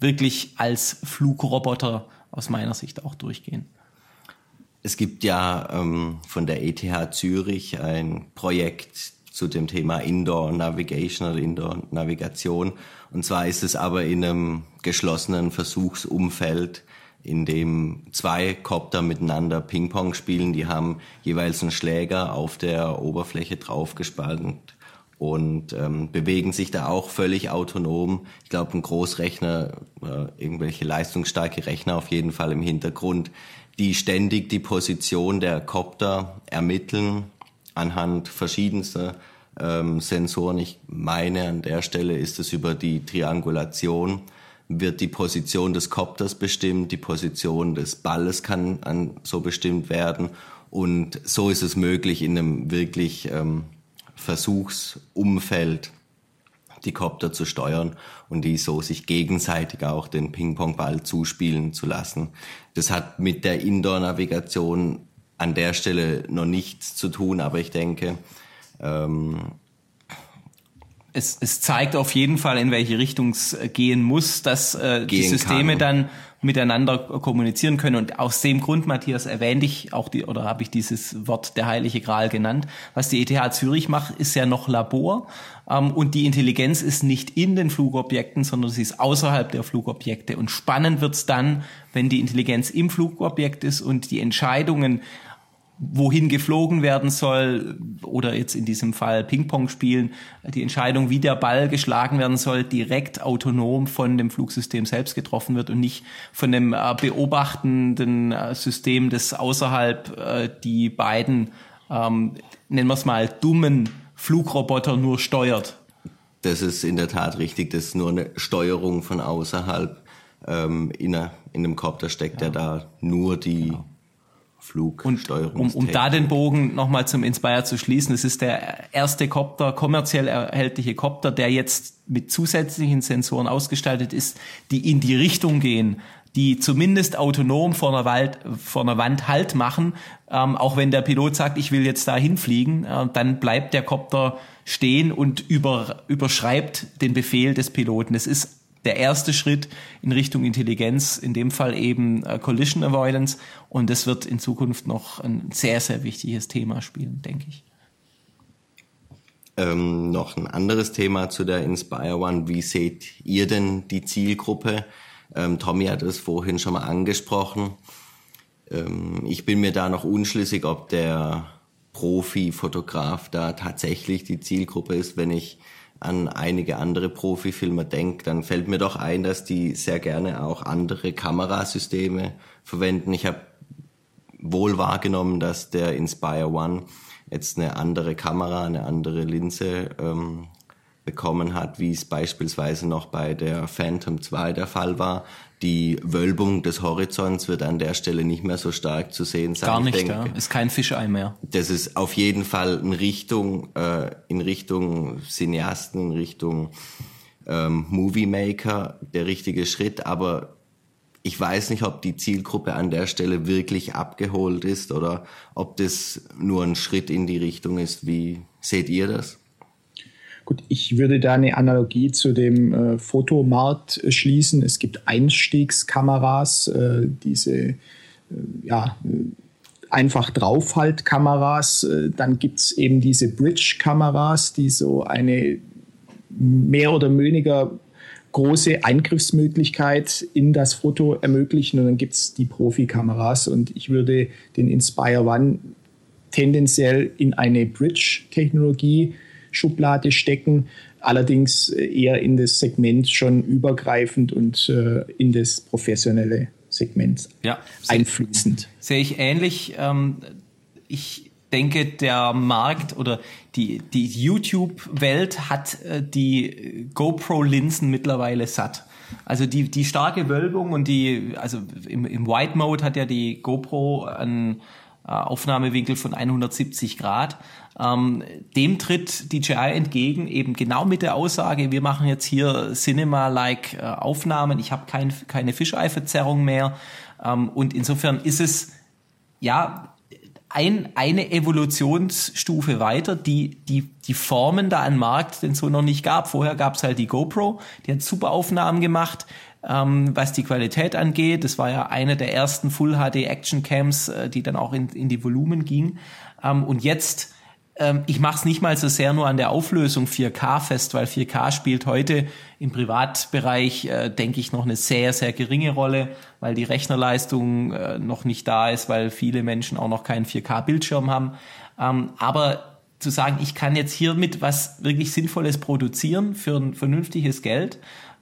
wirklich als Flugroboter aus meiner Sicht auch durchgehen. Es gibt ja ähm, von der ETH Zürich ein Projekt zu dem Thema Indoor Navigation oder Indoor Navigation. Und zwar ist es aber in einem geschlossenen Versuchsumfeld in dem zwei Copter miteinander Ping-Pong spielen. Die haben jeweils einen Schläger auf der Oberfläche draufgespannt und ähm, bewegen sich da auch völlig autonom. Ich glaube, ein Großrechner, äh, irgendwelche leistungsstarke Rechner auf jeden Fall im Hintergrund, die ständig die Position der Copter ermitteln anhand verschiedenster ähm, Sensoren. Ich meine, an der Stelle ist es über die Triangulation wird die Position des Kopters bestimmt, die Position des Balles kann an, so bestimmt werden. Und so ist es möglich, in einem wirklich ähm, Versuchsumfeld die Kopter zu steuern und die so sich gegenseitig auch den Ping-Pong-Ball zuspielen zu lassen. Das hat mit der Indoor-Navigation an der Stelle noch nichts zu tun, aber ich denke, ähm, es, es zeigt auf jeden Fall, in welche Richtung es äh, gehen muss, dass äh, die Systeme kann. dann miteinander kommunizieren können. Und aus dem Grund, Matthias, erwähnte ich auch die, oder habe ich dieses Wort der heilige Gral genannt. Was die ETH Zürich macht, ist ja noch Labor. Ähm, und die Intelligenz ist nicht in den Flugobjekten, sondern sie ist außerhalb der Flugobjekte. Und spannend wird's dann, wenn die Intelligenz im Flugobjekt ist und die Entscheidungen wohin geflogen werden soll oder jetzt in diesem Fall Ping-Pong spielen, die Entscheidung, wie der Ball geschlagen werden soll, direkt autonom von dem Flugsystem selbst getroffen wird und nicht von dem äh, beobachtenden äh, System, das außerhalb äh, die beiden, ähm, nennen wir es mal, dummen Flugroboter nur steuert. Das ist in der Tat richtig, das ist nur eine Steuerung von außerhalb ähm, in, einer, in einem Kopter steckt ja, ja da nur die genau. Flugsteuerung. Um, um da den Bogen nochmal zum Inspire zu schließen, es ist der erste Kopter, kommerziell erhältliche Kopter, der jetzt mit zusätzlichen Sensoren ausgestaltet ist, die in die Richtung gehen, die zumindest autonom vor einer, Wald, vor einer Wand Halt machen. Ähm, auch wenn der Pilot sagt, ich will jetzt da hinfliegen, äh, dann bleibt der Kopter stehen und über, überschreibt den Befehl des Piloten. Es ist der erste Schritt in Richtung Intelligenz, in dem Fall eben äh, Collision Avoidance. Und das wird in Zukunft noch ein sehr, sehr wichtiges Thema spielen, denke ich. Ähm, noch ein anderes Thema zu der Inspire One. Wie seht ihr denn die Zielgruppe? Ähm, Tommy hat es vorhin schon mal angesprochen. Ähm, ich bin mir da noch unschlüssig, ob der Profi-Fotograf da tatsächlich die Zielgruppe ist. Wenn ich an einige andere Profifilmer denke, dann fällt mir doch ein, dass die sehr gerne auch andere Kamerasysteme verwenden. Ich habe wohl wahrgenommen, dass der Inspire One jetzt eine andere Kamera, eine andere Linse ähm, bekommen hat, wie es beispielsweise noch bei der Phantom 2 der Fall war. Die Wölbung des Horizonts wird an der Stelle nicht mehr so stark zu sehen sein. Gar nicht, denke, ja. ist kein Fischei mehr. Das ist auf jeden Fall in Richtung, äh, in Richtung Cineasten, in Richtung ähm, Movie Maker der richtige Schritt, aber ich weiß nicht, ob die Zielgruppe an der Stelle wirklich abgeholt ist oder ob das nur ein Schritt in die Richtung ist. Wie seht ihr das? Gut, ich würde da eine Analogie zu dem äh, Fotomarkt äh, schließen. Es gibt Einstiegskameras, äh, diese äh, ja, einfach Draufhaltkameras. Äh, dann gibt es eben diese Bridge-Kameras, die so eine mehr oder weniger große Eingriffsmöglichkeit in das Foto ermöglichen. Und dann gibt es die Profikameras. Und ich würde den Inspire One tendenziell in eine Bridge-Technologie Schublade stecken, allerdings eher in das Segment schon übergreifend und äh, in das professionelle Segment ja, einfließend. Sehe ich ähnlich. Ähm, ich denke, der Markt oder die, die YouTube-Welt hat äh, die GoPro-Linsen mittlerweile satt. Also die, die starke Wölbung und die, also im, im White Mode hat ja die GoPro einen äh, Aufnahmewinkel von 170 Grad. Ähm, dem tritt DJI entgegen, eben genau mit der Aussage, wir machen jetzt hier Cinema-like äh, Aufnahmen, ich habe kein, keine Fischei-Verzerrung mehr. Ähm, und insofern ist es ja ein, eine Evolutionsstufe weiter, die, die, die Formen da an Markt denn so noch nicht gab. Vorher gab es halt die GoPro, die hat super Aufnahmen gemacht, ähm, was die Qualität angeht. Das war ja eine der ersten Full HD Action Cams, äh, die dann auch in, in die Volumen ging. Ähm, und jetzt ich mache es nicht mal so sehr nur an der Auflösung 4K fest, weil 4K spielt heute im Privatbereich, äh, denke ich, noch eine sehr, sehr geringe Rolle, weil die Rechnerleistung äh, noch nicht da ist, weil viele Menschen auch noch keinen 4K-Bildschirm haben. Ähm, aber zu sagen, ich kann jetzt hiermit was wirklich Sinnvolles produzieren für ein vernünftiges Geld,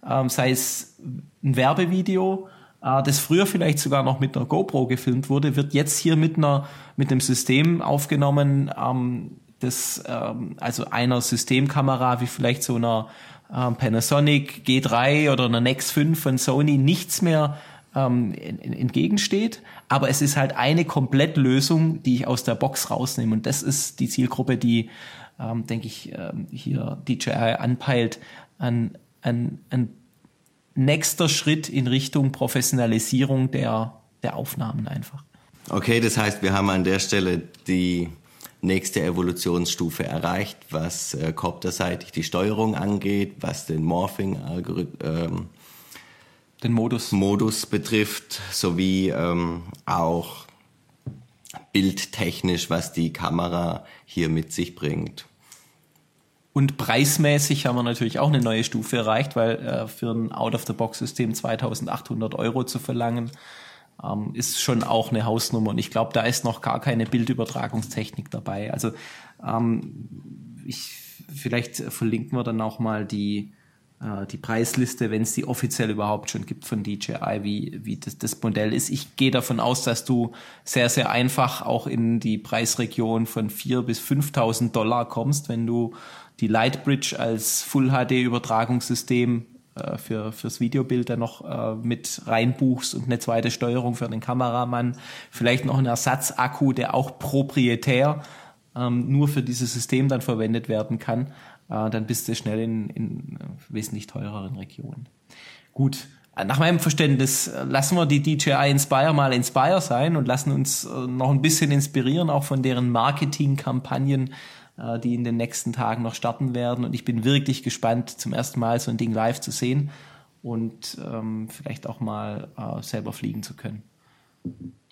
ähm, sei es ein Werbevideo, äh, das früher vielleicht sogar noch mit einer GoPro gefilmt wurde, wird jetzt hier mit einer mit einem System aufgenommen, ähm, des, ähm, also einer Systemkamera wie vielleicht so einer ähm, Panasonic G3 oder einer Nex 5 von Sony nichts mehr ähm, entgegensteht. Aber es ist halt eine Komplettlösung, die ich aus der Box rausnehme. Und das ist die Zielgruppe, die, ähm, denke ich, ähm, hier DJI anpeilt, an, an, an nächster Schritt in Richtung Professionalisierung der, der Aufnahmen einfach. Okay, das heißt, wir haben an der Stelle die nächste Evolutionsstufe erreicht, was äh, Copterseitig die Steuerung angeht, was den Morphing-Algorithmus ähm, den Modus. Modus betrifft, sowie ähm, auch bildtechnisch, was die Kamera hier mit sich bringt. Und preismäßig haben wir natürlich auch eine neue Stufe erreicht, weil äh, für ein Out-of-the-Box-System 2800 Euro zu verlangen, ähm, ist schon auch eine Hausnummer. Und ich glaube, da ist noch gar keine Bildübertragungstechnik dabei. Also ähm, ich, vielleicht verlinken wir dann auch mal die, äh, die Preisliste, wenn es die offiziell überhaupt schon gibt von DJI, wie, wie das, das Modell ist. Ich gehe davon aus, dass du sehr, sehr einfach auch in die Preisregion von 4.000 bis 5.000 Dollar kommst, wenn du die Lightbridge als Full HD Übertragungssystem äh, für, fürs Videobild dann noch äh, mit reinbuchst und eine zweite Steuerung für den Kameramann, vielleicht noch einen Ersatzakku, der auch proprietär ähm, nur für dieses System dann verwendet werden kann, äh, dann bist du schnell in, in wesentlich teureren Regionen. Gut, nach meinem Verständnis äh, lassen wir die DJI Inspire mal Inspire sein und lassen uns äh, noch ein bisschen inspirieren, auch von deren Marketingkampagnen, äh, die in den nächsten Tagen noch starten werden. Und ich bin wirklich gespannt, zum ersten Mal so ein Ding live zu sehen und ähm, vielleicht auch mal äh, selber fliegen zu können.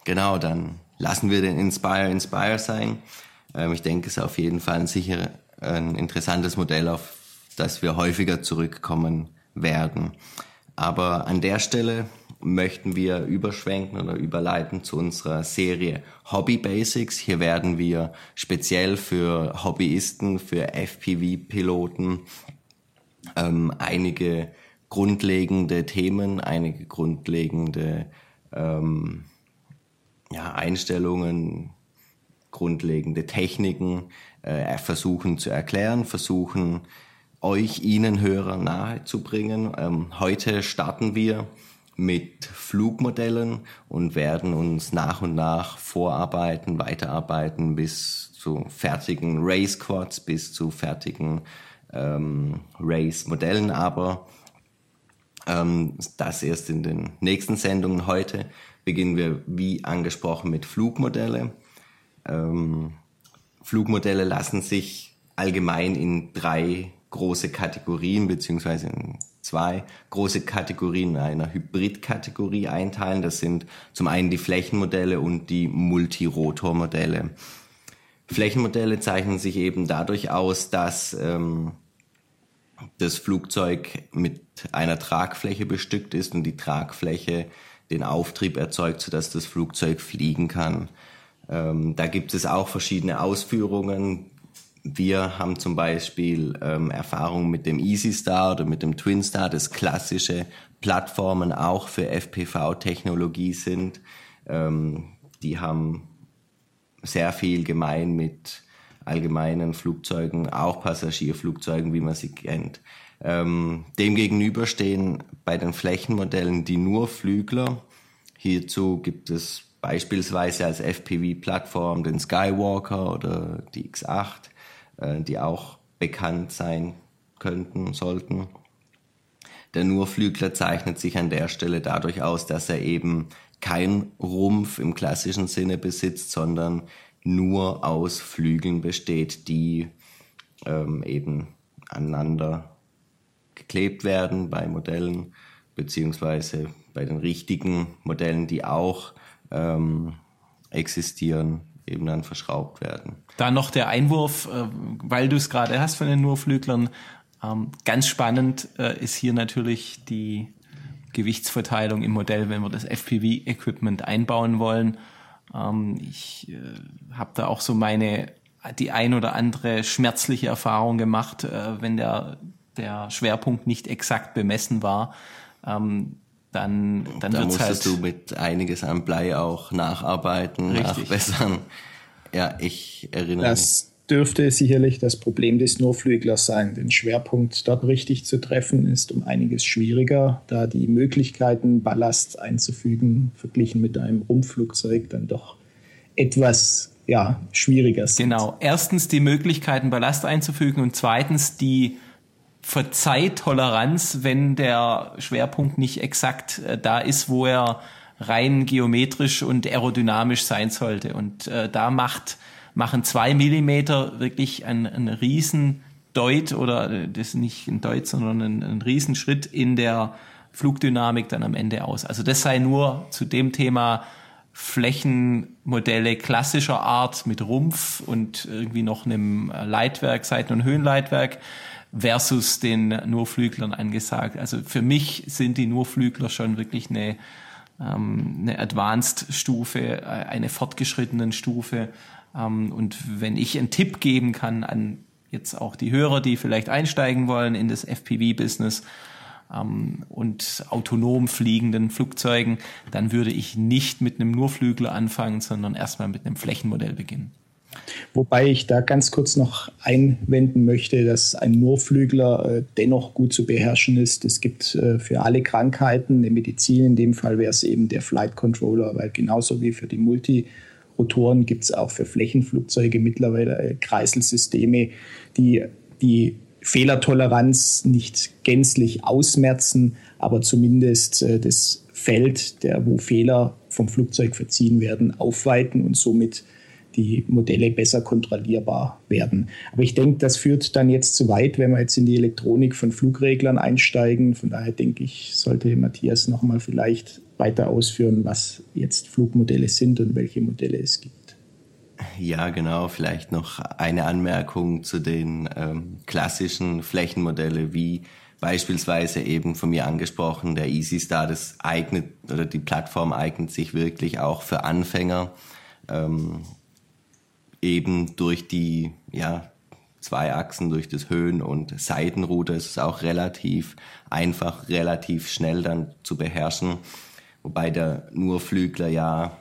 Genau, dann lassen wir den Inspire Inspire sein. Ähm, ich denke, es ist auf jeden Fall ein sicher ein interessantes Modell, auf das wir häufiger zurückkommen werden. Aber an der Stelle möchten wir überschwenken oder überleiten zu unserer Serie Hobby Basics. Hier werden wir speziell für Hobbyisten, für FPV-Piloten ähm, einige grundlegende Themen, einige grundlegende ähm, ja, Einstellungen, grundlegende Techniken äh, versuchen zu erklären, versuchen euch, Ihnen Hörer nahezubringen. Ähm, heute starten wir mit Flugmodellen und werden uns nach und nach vorarbeiten, weiterarbeiten bis zu fertigen Race Quads, bis zu fertigen ähm, Race Modellen. Aber ähm, das erst in den nächsten Sendungen. Heute beginnen wir, wie angesprochen, mit Flugmodelle. Ähm, Flugmodelle lassen sich allgemein in drei große Kategorien beziehungsweise in zwei große Kategorien einer Hybridkategorie einteilen. Das sind zum einen die Flächenmodelle und die Multirotormodelle. Flächenmodelle zeichnen sich eben dadurch aus, dass ähm, das Flugzeug mit einer Tragfläche bestückt ist und die Tragfläche den Auftrieb erzeugt, sodass das Flugzeug fliegen kann. Ähm, da gibt es auch verschiedene Ausführungen. Wir haben zum Beispiel ähm, Erfahrung mit dem Easy Star oder mit dem Twin Star, das klassische Plattformen auch für FPV-Technologie sind. Ähm, die haben sehr viel gemein mit allgemeinen Flugzeugen, auch Passagierflugzeugen, wie man sie kennt. Ähm, Demgegenüber stehen bei den Flächenmodellen die nur Flügler. Hierzu gibt es beispielsweise als FPV-Plattform den Skywalker oder die X8 äh, die auch bekannt sein könnten, sollten. Der Nurflügler zeichnet sich an der Stelle dadurch aus, dass er eben kein Rumpf im klassischen Sinne besitzt, sondern nur aus Flügeln besteht, die ähm, eben aneinander geklebt werden bei Modellen, beziehungsweise bei den richtigen Modellen, die auch ähm, existieren, eben dann verschraubt werden. Da noch der Einwurf, äh, weil du es gerade hast von den Nurflüglern. Ähm, ganz spannend äh, ist hier natürlich die Gewichtsverteilung im Modell, wenn wir das FPV-Equipment einbauen wollen. Ähm, ich äh, habe da auch so meine die ein oder andere schmerzliche Erfahrung gemacht, wenn der der Schwerpunkt nicht exakt bemessen war. Ähm, dann, dann da musstest halt du mit einiges an Blei auch nacharbeiten, richtig. nachbessern. Ja, ich erinnere das mich. Das dürfte sicherlich das Problem des Nurflüglers sein. Den Schwerpunkt dort richtig zu treffen ist um einiges schwieriger, da die Möglichkeiten, Ballast einzufügen, verglichen mit einem Rumpfflugzeug dann doch etwas ja, schwieriger sind. Genau. Erstens die Möglichkeiten, Ballast einzufügen und zweitens die Verzeihtoleranz, wenn der Schwerpunkt nicht exakt äh, da ist, wo er rein geometrisch und aerodynamisch sein sollte. Und äh, da macht, machen zwei Millimeter wirklich einen, einen riesen Deut oder äh, das ist nicht ein Deut, sondern ein, ein Riesenschritt in der Flugdynamik dann am Ende aus. Also das sei nur zu dem Thema Flächenmodelle klassischer Art mit Rumpf und irgendwie noch einem Leitwerk, Seiten- und Höhenleitwerk versus den Nurflüglern angesagt. Also für mich sind die Nurflügler schon wirklich eine, ähm, eine Advanced-Stufe, äh, eine fortgeschrittenen Stufe. Ähm, und wenn ich einen Tipp geben kann an jetzt auch die Hörer, die vielleicht einsteigen wollen in das FPV-Business, ähm, und autonom fliegenden Flugzeugen, dann würde ich nicht mit einem Nurflügler anfangen, sondern erstmal mit einem Flächenmodell beginnen. Wobei ich da ganz kurz noch einwenden möchte, dass ein Nurflügler äh, dennoch gut zu beherrschen ist. Es gibt äh, für alle Krankheiten eine Medizin. In dem Fall wäre es eben der Flight Controller, weil genauso wie für die Multirotoren gibt es auch für Flächenflugzeuge mittlerweile äh, Kreiselsysteme, die die Fehlertoleranz nicht gänzlich ausmerzen, aber zumindest äh, das Feld, der, wo Fehler vom Flugzeug verziehen werden, aufweiten und somit die Modelle besser kontrollierbar werden. Aber ich denke, das führt dann jetzt zu weit, wenn wir jetzt in die Elektronik von Flugreglern einsteigen. Von daher denke ich, sollte Matthias nochmal vielleicht weiter ausführen, was jetzt Flugmodelle sind und welche Modelle es gibt. Ja, genau. Vielleicht noch eine Anmerkung zu den ähm, klassischen Flächenmodelle wie beispielsweise eben von mir angesprochen, der Easy Star, das eignet oder die Plattform eignet sich wirklich auch für Anfänger, ähm, eben durch die, ja, zwei Achsen, durch das Höhen- und Seitenruder ist es auch relativ einfach, relativ schnell dann zu beherrschen, wobei der Nurflügler ja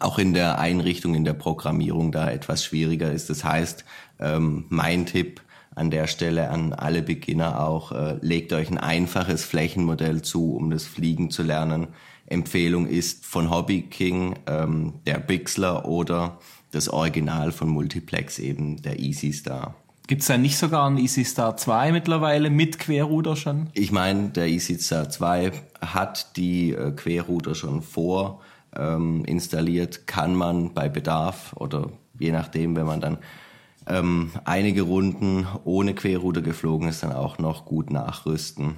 auch in der Einrichtung, in der Programmierung da etwas schwieriger ist. Das heißt, ähm, mein Tipp an der Stelle an alle Beginner auch, äh, legt euch ein einfaches Flächenmodell zu, um das Fliegen zu lernen. Empfehlung ist von Hobby King ähm, der Bixler oder das Original von Multiplex eben der Easy Star. Gibt es da nicht sogar einen Easy Star 2 mittlerweile mit Querruder schon? Ich meine, der Easy Star 2 hat die äh, Querruder schon vor ähm, installiert, kann man bei Bedarf oder je nachdem, wenn man dann ähm, einige Runden ohne Querruder geflogen ist, dann auch noch gut nachrüsten.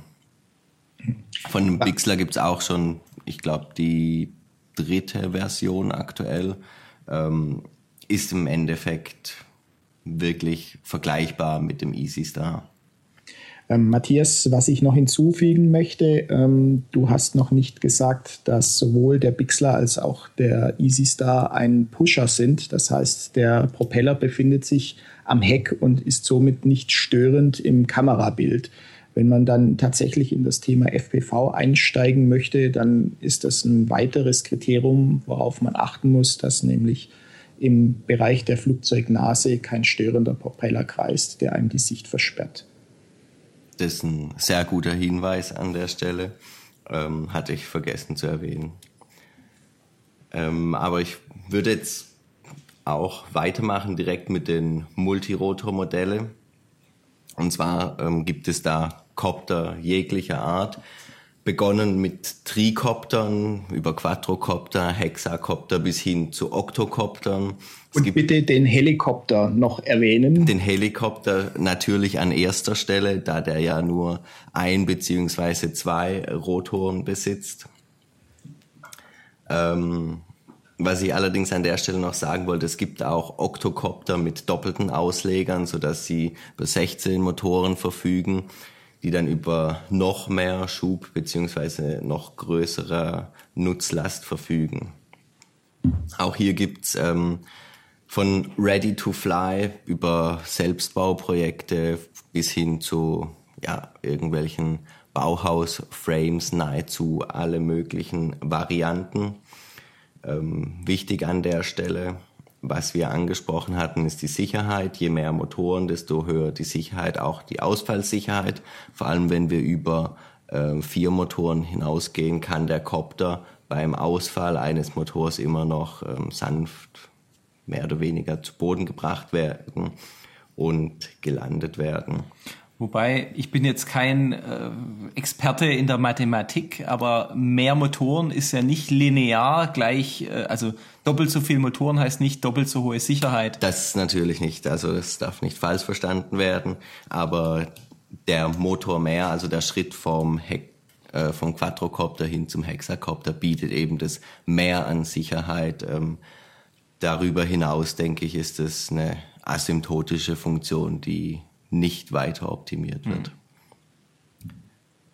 Von dem Bixler gibt es auch schon, ich glaube, die dritte Version aktuell. Ähm, ist im Endeffekt wirklich vergleichbar mit dem Easy Star. Ähm, Matthias, was ich noch hinzufügen möchte, ähm, du hast noch nicht gesagt, dass sowohl der Bixler als auch der Easy Star ein Pusher sind. Das heißt, der Propeller befindet sich am Heck und ist somit nicht störend im Kamerabild. Wenn man dann tatsächlich in das Thema FPV einsteigen möchte, dann ist das ein weiteres Kriterium, worauf man achten muss, dass nämlich im Bereich der Flugzeugnase kein störender Propeller kreist, der einem die Sicht versperrt. Das ist ein sehr guter Hinweis an der Stelle. Ähm, hatte ich vergessen zu erwähnen. Ähm, aber ich würde jetzt auch weitermachen direkt mit den Multirotor-Modelle. Und zwar ähm, gibt es da Copter jeglicher Art, begonnen mit Trikoptern, über Quadrocopter, Hexakopter bis hin zu Oktokoptern. Es Und bitte den Helikopter noch erwähnen. Den Helikopter natürlich an erster Stelle, da der ja nur ein beziehungsweise zwei Rotoren besitzt. Ähm, was ich allerdings an der Stelle noch sagen wollte, es gibt auch Oktokopter mit doppelten Auslegern, sodass sie über 16 Motoren verfügen die dann über noch mehr Schub beziehungsweise noch größere Nutzlast verfügen. Auch hier gibt's ähm, von Ready to Fly über Selbstbauprojekte bis hin zu ja, irgendwelchen Bauhaus-Frames nahezu alle möglichen Varianten. Ähm, wichtig an der Stelle, was wir angesprochen hatten, ist die Sicherheit. Je mehr Motoren, desto höher die Sicherheit, auch die Ausfallsicherheit. Vor allem, wenn wir über äh, vier Motoren hinausgehen, kann der Copter beim Ausfall eines Motors immer noch ähm, sanft mehr oder weniger zu Boden gebracht werden und gelandet werden. Wobei, ich bin jetzt kein äh, Experte in der Mathematik, aber mehr Motoren ist ja nicht linear gleich, äh, also doppelt so viel Motoren heißt nicht doppelt so hohe Sicherheit. Das natürlich nicht, also das darf nicht falsch verstanden werden, aber der Motor mehr, also der Schritt vom Heck, äh, vom Quadrocopter hin zum Hexacopter bietet eben das mehr an Sicherheit. Ähm, darüber hinaus, denke ich, ist es eine asymptotische Funktion, die nicht weiter optimiert wird. Mhm.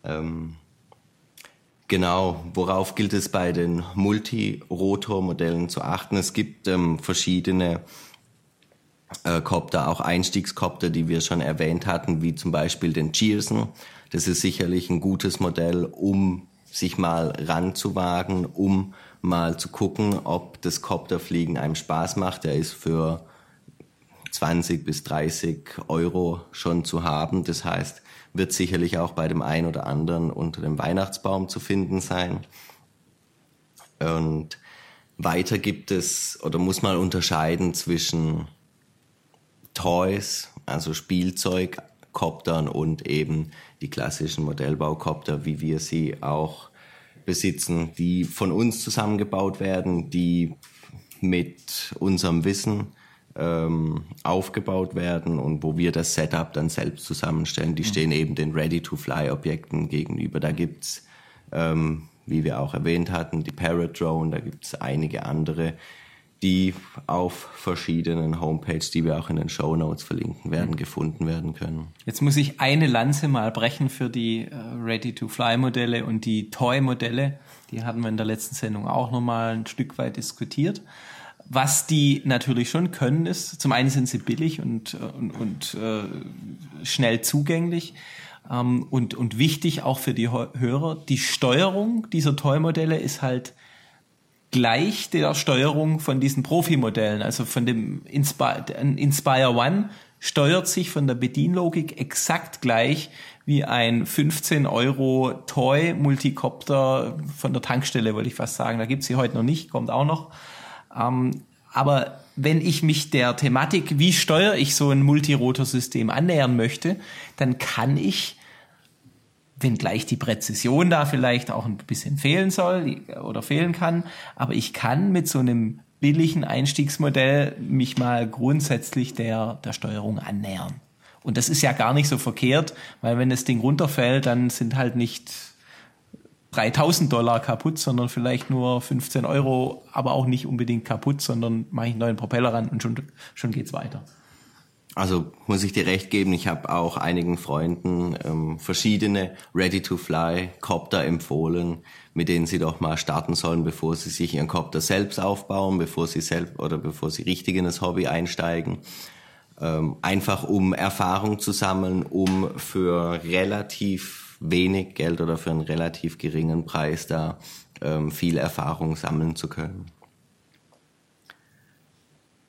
Ähm, genau, worauf gilt es bei den Multirotor-Modellen zu achten? Es gibt ähm, verschiedene äh, Copter, auch Einstiegskopter, die wir schon erwähnt hatten, wie zum Beispiel den Cheerson. Das ist sicherlich ein gutes Modell, um sich mal ranzuwagen, um mal zu gucken, ob das Copterfliegen einem Spaß macht. Der ist für 20 bis 30 Euro schon zu haben. Das heißt, wird sicherlich auch bei dem einen oder anderen unter dem Weihnachtsbaum zu finden sein. Und weiter gibt es oder muss man unterscheiden zwischen Toys, also Spielzeug, Koptern und eben die klassischen Modellbaukopter, wie wir sie auch besitzen, die von uns zusammengebaut werden, die mit unserem Wissen ähm, aufgebaut werden und wo wir das Setup dann selbst zusammenstellen. Die mhm. stehen eben den Ready-to-Fly-Objekten gegenüber. Da gibt's, ähm, wie wir auch erwähnt hatten, die Parrot Drone, da gibt's einige andere, die auf verschiedenen Homepages, die wir auch in den Show Notes verlinken werden, mhm. gefunden werden können. Jetzt muss ich eine Lanze mal brechen für die äh, Ready-to-Fly-Modelle und die Toy-Modelle. Die hatten wir in der letzten Sendung auch nochmal ein Stück weit diskutiert. Was die natürlich schon können, ist, zum einen sind sie billig und, und, und äh, schnell zugänglich ähm, und, und wichtig auch für die Hörer. Die Steuerung dieser Toy-Modelle ist halt gleich der Steuerung von diesen Profi-Modellen, also von dem Inspire, Inspire One steuert sich von der Bedienlogik exakt gleich wie ein 15 Euro Toy Multicopter von der Tankstelle, wollte ich fast sagen. Da gibt's sie heute noch nicht, kommt auch noch. Ähm, aber wenn ich mich der Thematik, wie steuere ich so ein Multirotor-System annähern möchte, dann kann ich wenngleich die Präzision da vielleicht auch ein bisschen fehlen soll oder fehlen kann. Aber ich kann mit so einem billigen Einstiegsmodell mich mal grundsätzlich der, der Steuerung annähern. Und das ist ja gar nicht so verkehrt, weil wenn das Ding runterfällt, dann sind halt nicht 3000 Dollar kaputt, sondern vielleicht nur 15 Euro, aber auch nicht unbedingt kaputt, sondern mache ich einen neuen Propeller ran und schon, schon geht's weiter. Also muss ich dir recht geben, ich habe auch einigen Freunden ähm, verschiedene Ready-to-Fly-Copter empfohlen, mit denen sie doch mal starten sollen, bevor sie sich ihren Copter selbst aufbauen, bevor sie selbst oder bevor sie richtig in das Hobby einsteigen. Ähm, einfach um Erfahrung zu sammeln, um für relativ wenig Geld oder für einen relativ geringen Preis da ähm, viel Erfahrung sammeln zu können.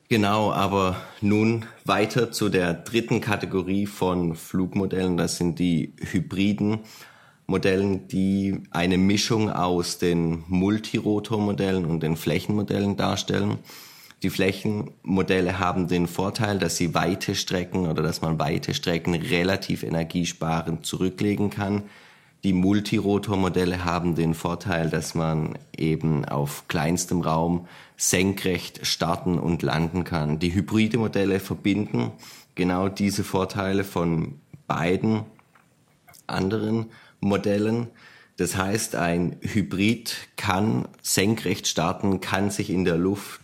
Genau, aber nun weiter zu der dritten Kategorie von Flugmodellen. Das sind die hybriden Modellen, die eine Mischung aus den Multirotormodellen und den Flächenmodellen darstellen. Die Flächenmodelle haben den Vorteil, dass sie weite Strecken oder dass man weite Strecken relativ energiesparend zurücklegen kann. Die Multirotormodelle haben den Vorteil, dass man eben auf kleinstem Raum senkrecht starten und landen kann. Die hybride Modelle verbinden genau diese Vorteile von beiden anderen Modellen. Das heißt, ein Hybrid kann senkrecht starten, kann sich in der Luft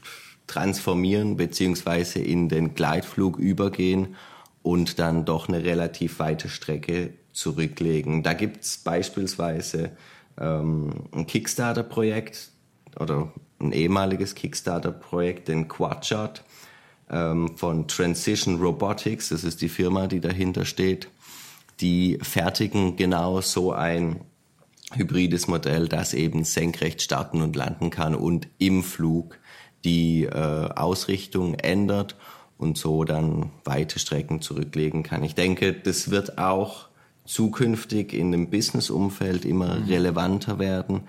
transformieren beziehungsweise in den Gleitflug übergehen und dann doch eine relativ weite Strecke zurücklegen. Da gibt's beispielsweise ähm, ein Kickstarter-Projekt oder ein ehemaliges Kickstarter-Projekt, den Quadshot ähm, von Transition Robotics. Das ist die Firma, die dahinter steht. Die fertigen genau so ein hybrides Modell, das eben senkrecht starten und landen kann und im Flug die äh, Ausrichtung ändert und so dann weite Strecken zurücklegen kann. Ich denke, das wird auch zukünftig in dem Business-Umfeld immer mhm. relevanter werden,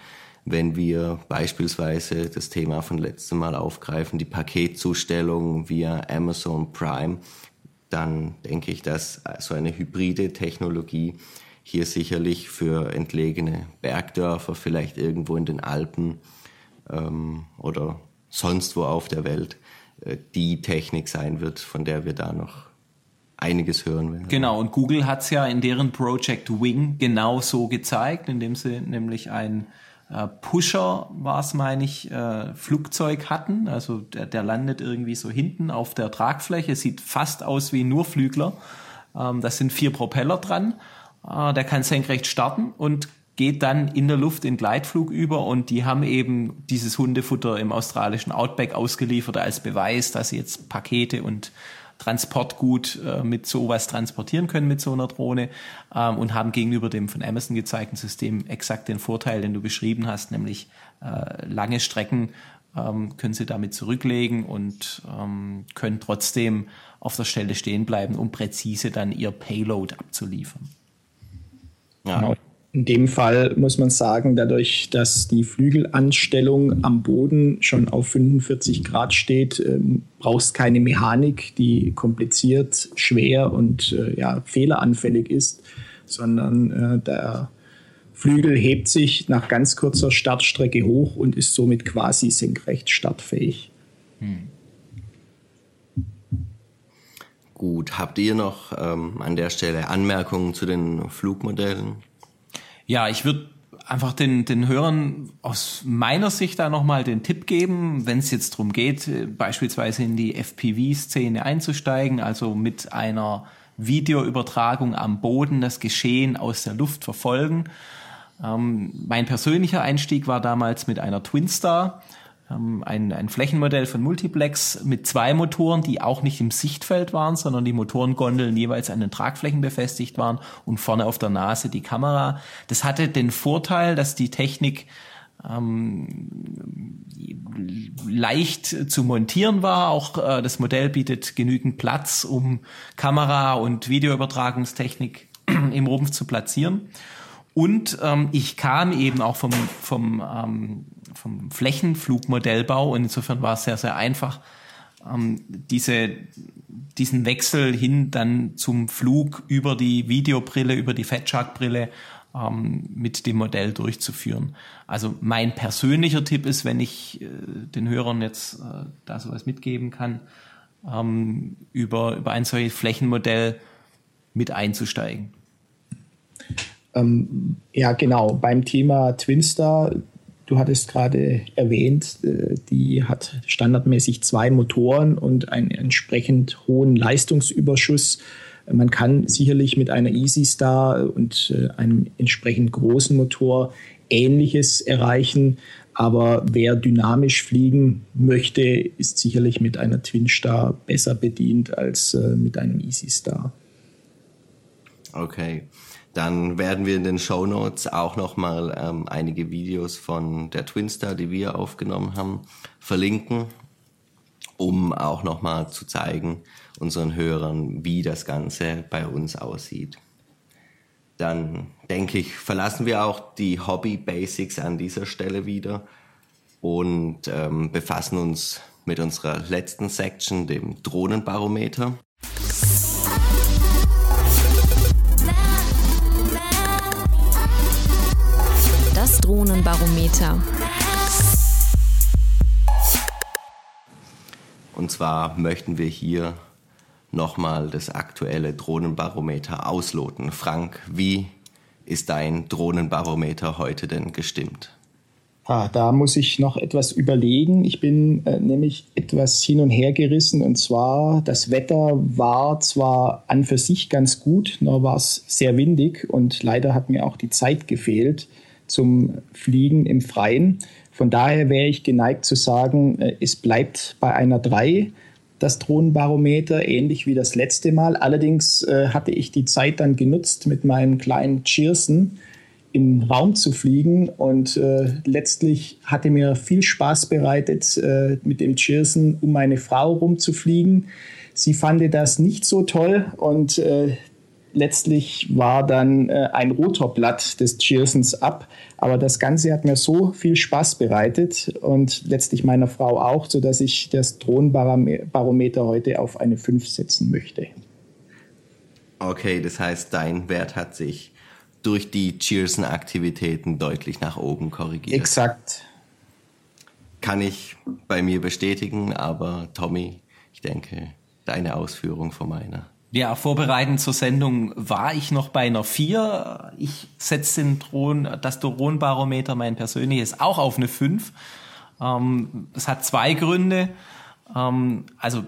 wenn wir beispielsweise das Thema von letztem Mal aufgreifen, die Paketzustellung via Amazon Prime, dann denke ich, dass so eine hybride Technologie hier sicherlich für entlegene Bergdörfer, vielleicht irgendwo in den Alpen ähm, oder sonst wo auf der Welt, äh, die Technik sein wird, von der wir da noch einiges hören werden. Genau, und Google hat es ja in deren Project Wing genau so gezeigt, indem sie nämlich ein äh, Pusher, war es meine ich, äh, Flugzeug hatten. Also der, der landet irgendwie so hinten auf der Tragfläche, sieht fast aus wie nur Flügler. Ähm, da sind vier Propeller dran. Äh, der kann senkrecht starten und geht dann in der Luft in Gleitflug über und die haben eben dieses Hundefutter im australischen Outback ausgeliefert als Beweis, dass sie jetzt Pakete und Transportgut äh, mit sowas transportieren können mit so einer Drohne ähm, und haben gegenüber dem von Amazon gezeigten System exakt den Vorteil, den du beschrieben hast, nämlich äh, lange Strecken ähm, können Sie damit zurücklegen und ähm, können trotzdem auf der Stelle stehen bleiben, um präzise dann Ihr Payload abzuliefern. Ja. Genau. In dem Fall muss man sagen, dadurch, dass die Flügelanstellung am Boden schon auf 45 Grad steht, ähm, brauchst keine Mechanik, die kompliziert, schwer und äh, ja, fehleranfällig ist, sondern äh, der Flügel hebt sich nach ganz kurzer Startstrecke hoch und ist somit quasi senkrecht startfähig. Hm. Gut, habt ihr noch ähm, an der Stelle Anmerkungen zu den Flugmodellen? Ja, ich würde einfach den, den Hörern aus meiner Sicht da nochmal den Tipp geben, wenn es jetzt darum geht, äh, beispielsweise in die FPV-Szene einzusteigen, also mit einer Videoübertragung am Boden das Geschehen aus der Luft verfolgen. Ähm, mein persönlicher Einstieg war damals mit einer Twinstar ein, ein Flächenmodell von Multiplex mit zwei Motoren, die auch nicht im Sichtfeld waren, sondern die Motorengondeln jeweils an den Tragflächen befestigt waren und vorne auf der Nase die Kamera. Das hatte den Vorteil, dass die Technik ähm, leicht zu montieren war. Auch äh, das Modell bietet genügend Platz, um Kamera- und Videoübertragungstechnik im Rumpf zu platzieren. Und ähm, ich kam eben auch vom, vom, ähm, vom Flächenflugmodellbau und insofern war es sehr, sehr einfach, ähm, diese, diesen Wechsel hin dann zum Flug über die Videobrille, über die Fatshark-Brille ähm, mit dem Modell durchzuführen. Also mein persönlicher Tipp ist, wenn ich äh, den Hörern jetzt äh, da sowas mitgeben kann, ähm, über, über ein solches Flächenmodell mit einzusteigen. Ähm, ja, genau. Beim Thema Twinstar, du hattest gerade erwähnt, äh, die hat standardmäßig zwei Motoren und einen entsprechend hohen Leistungsüberschuss. Man kann sicherlich mit einer Easy Star und äh, einem entsprechend großen Motor Ähnliches erreichen. Aber wer dynamisch fliegen möchte, ist sicherlich mit einer Twin Star besser bedient als äh, mit einem Easy Star. Okay. Dann werden wir in den Show Notes auch nochmal ähm, einige Videos von der Twinstar, die wir aufgenommen haben, verlinken, um auch nochmal zu zeigen unseren Hörern, wie das Ganze bei uns aussieht. Dann denke ich, verlassen wir auch die Hobby Basics an dieser Stelle wieder und ähm, befassen uns mit unserer letzten Section, dem Drohnenbarometer. Drohnenbarometer. Und zwar möchten wir hier nochmal das aktuelle Drohnenbarometer ausloten. Frank, wie ist dein Drohnenbarometer heute denn gestimmt? Ah, da muss ich noch etwas überlegen. Ich bin äh, nämlich etwas hin und her gerissen. Und zwar, das Wetter war zwar an für sich ganz gut, nur war es sehr windig und leider hat mir auch die Zeit gefehlt zum Fliegen im Freien. Von daher wäre ich geneigt zu sagen, äh, es bleibt bei einer 3, das Drohnenbarometer, ähnlich wie das letzte Mal. Allerdings äh, hatte ich die Zeit dann genutzt, mit meinem kleinen Cheerson im Raum zu fliegen und äh, letztlich hatte mir viel Spaß bereitet, mit dem Cheerson um meine Frau rumzufliegen. Sie fand das nicht so toll und letztlich war dann äh, ein Rotorblatt des Cheersons ab. Aber das Ganze hat mir so viel Spaß bereitet und letztlich meiner Frau auch, sodass ich das Drohnenbarometer heute auf eine 5 setzen möchte. Okay, das heißt, dein Wert hat sich durch die Cheerson-Aktivitäten deutlich nach oben korrigiert. Exakt. Kann ich bei mir bestätigen, aber Tommy, ich denke, deine Ausführung von meiner. Ja, vorbereitend zur Sendung war ich noch bei einer 4. Ich setze den Drohnen, das Drohnenbarometer, mein persönliches, auch auf eine 5. Ähm, das hat zwei Gründe. Ähm, also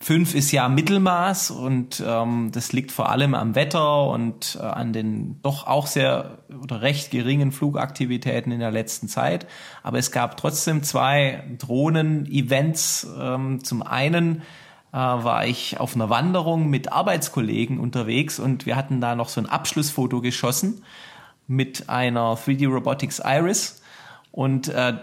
5 ist ja Mittelmaß und ähm, das liegt vor allem am Wetter und äh, an den doch auch sehr oder recht geringen Flugaktivitäten in der letzten Zeit. Aber es gab trotzdem zwei Drohnen-Events. Zum einen äh, war ich auf einer Wanderung mit Arbeitskollegen unterwegs und wir hatten da noch so ein Abschlussfoto geschossen mit einer 3D Robotics Iris. Und äh,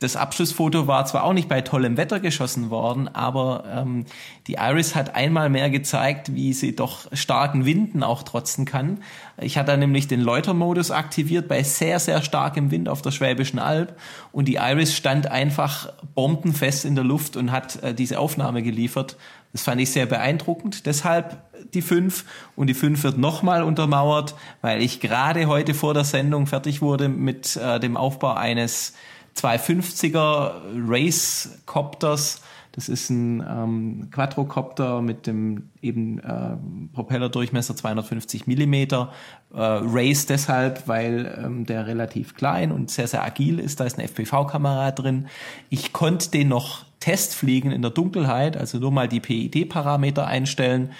das Abschlussfoto war zwar auch nicht bei tollem Wetter geschossen worden, aber ähm, die Iris hat einmal mehr gezeigt, wie sie doch starken Winden auch trotzen kann. Ich hatte nämlich den Läutermodus aktiviert bei sehr, sehr starkem Wind auf der Schwäbischen Alb und die Iris stand einfach bombenfest in der Luft und hat äh, diese Aufnahme geliefert. Das fand ich sehr beeindruckend. Deshalb die 5 und die 5 wird nochmal untermauert, weil ich gerade heute vor der Sendung fertig wurde mit äh, dem Aufbau eines 250er Race Copters. Das ist ein ähm, Quadrocopter mit dem eben äh, Propellerdurchmesser 250 Millimeter. Äh, Race deshalb, weil ähm, der relativ klein und sehr, sehr agil ist. Da ist eine FPV-Kamera drin. Ich konnte den noch Testfliegen in der Dunkelheit, also nur mal die PID-Parameter einstellen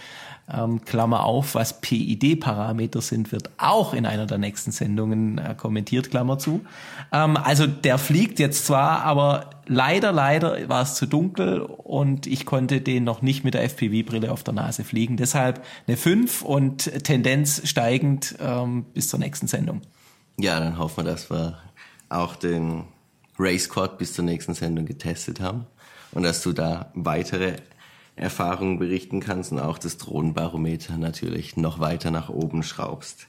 ähm, Klammer auf, was PID-Parameter sind, wird auch in einer der nächsten Sendungen äh, kommentiert, Klammer zu. Ähm, also der fliegt jetzt zwar, aber leider, leider war es zu dunkel und ich konnte den noch nicht mit der FPV-Brille auf der Nase fliegen. Deshalb eine 5 und Tendenz steigend ähm, bis zur nächsten Sendung. Ja, dann hoffen wir, dass wir auch den Race Quad bis zur nächsten Sendung getestet haben und dass du da weitere Erfahrungen berichten kannst und auch das Drohnenbarometer natürlich noch weiter nach oben schraubst.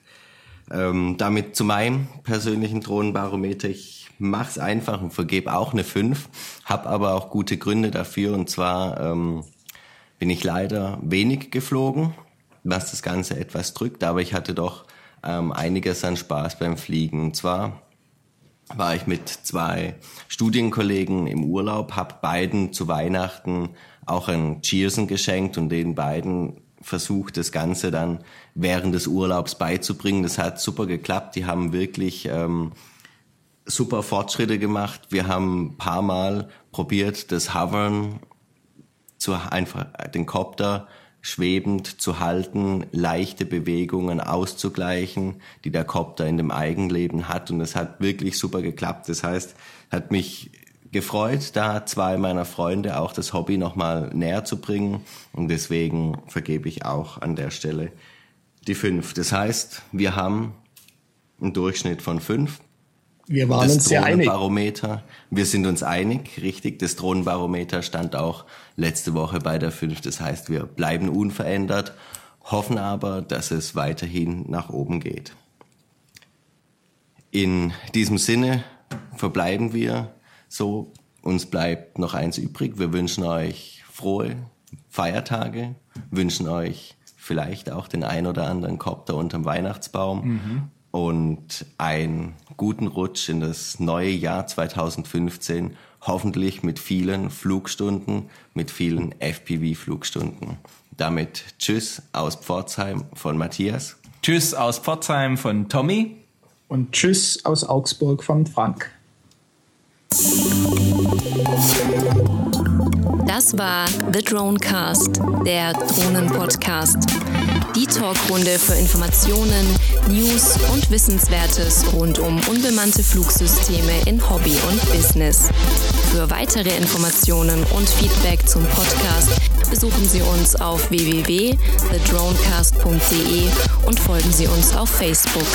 Ähm, damit zu meinem persönlichen Drohnenbarometer. Ich mach's einfach und vergebe auch eine 5, habe aber auch gute Gründe dafür. Und zwar ähm, bin ich leider wenig geflogen, was das Ganze etwas drückt, aber ich hatte doch ähm, einiges an Spaß beim Fliegen. Und zwar war ich mit zwei Studienkollegen im Urlaub, habe beiden zu Weihnachten auch ein Cheersen geschenkt und den beiden versucht, das Ganze dann während des Urlaubs beizubringen. Das hat super geklappt. Die haben wirklich ähm, super Fortschritte gemacht. Wir haben ein paar Mal probiert, das Hovern zu einfach den Copter schwebend zu halten, leichte Bewegungen auszugleichen, die der Copter in dem Eigenleben hat. Und es hat wirklich super geklappt. Das heißt, hat mich gefreut, da zwei meiner Freunde auch das Hobby nochmal näher zu bringen. Und deswegen vergebe ich auch an der Stelle die fünf. Das heißt, wir haben einen Durchschnitt von fünf. Wir waren das uns sehr einig. Wir sind uns einig, richtig. Das Drohnenbarometer stand auch letzte Woche bei der fünf. Das heißt, wir bleiben unverändert, hoffen aber, dass es weiterhin nach oben geht. In diesem Sinne verbleiben wir so, uns bleibt noch eins übrig. Wir wünschen euch frohe Feiertage, wünschen euch vielleicht auch den ein oder anderen Kopter unterm Weihnachtsbaum mhm. Und einen guten Rutsch in das neue Jahr 2015. Hoffentlich mit vielen Flugstunden, mit vielen FPV-Flugstunden. Damit Tschüss aus Pforzheim von Matthias. Tschüss aus Pforzheim von Tommy. Und Tschüss aus Augsburg von Frank. Das war The Dronecast, der Drohnen-Podcast. Die Talkrunde für Informationen, News und Wissenswertes rund um unbemannte Flugsysteme in Hobby und Business. Für weitere Informationen und Feedback zum Podcast besuchen Sie uns auf www.thedronecast.de und folgen Sie uns auf Facebook.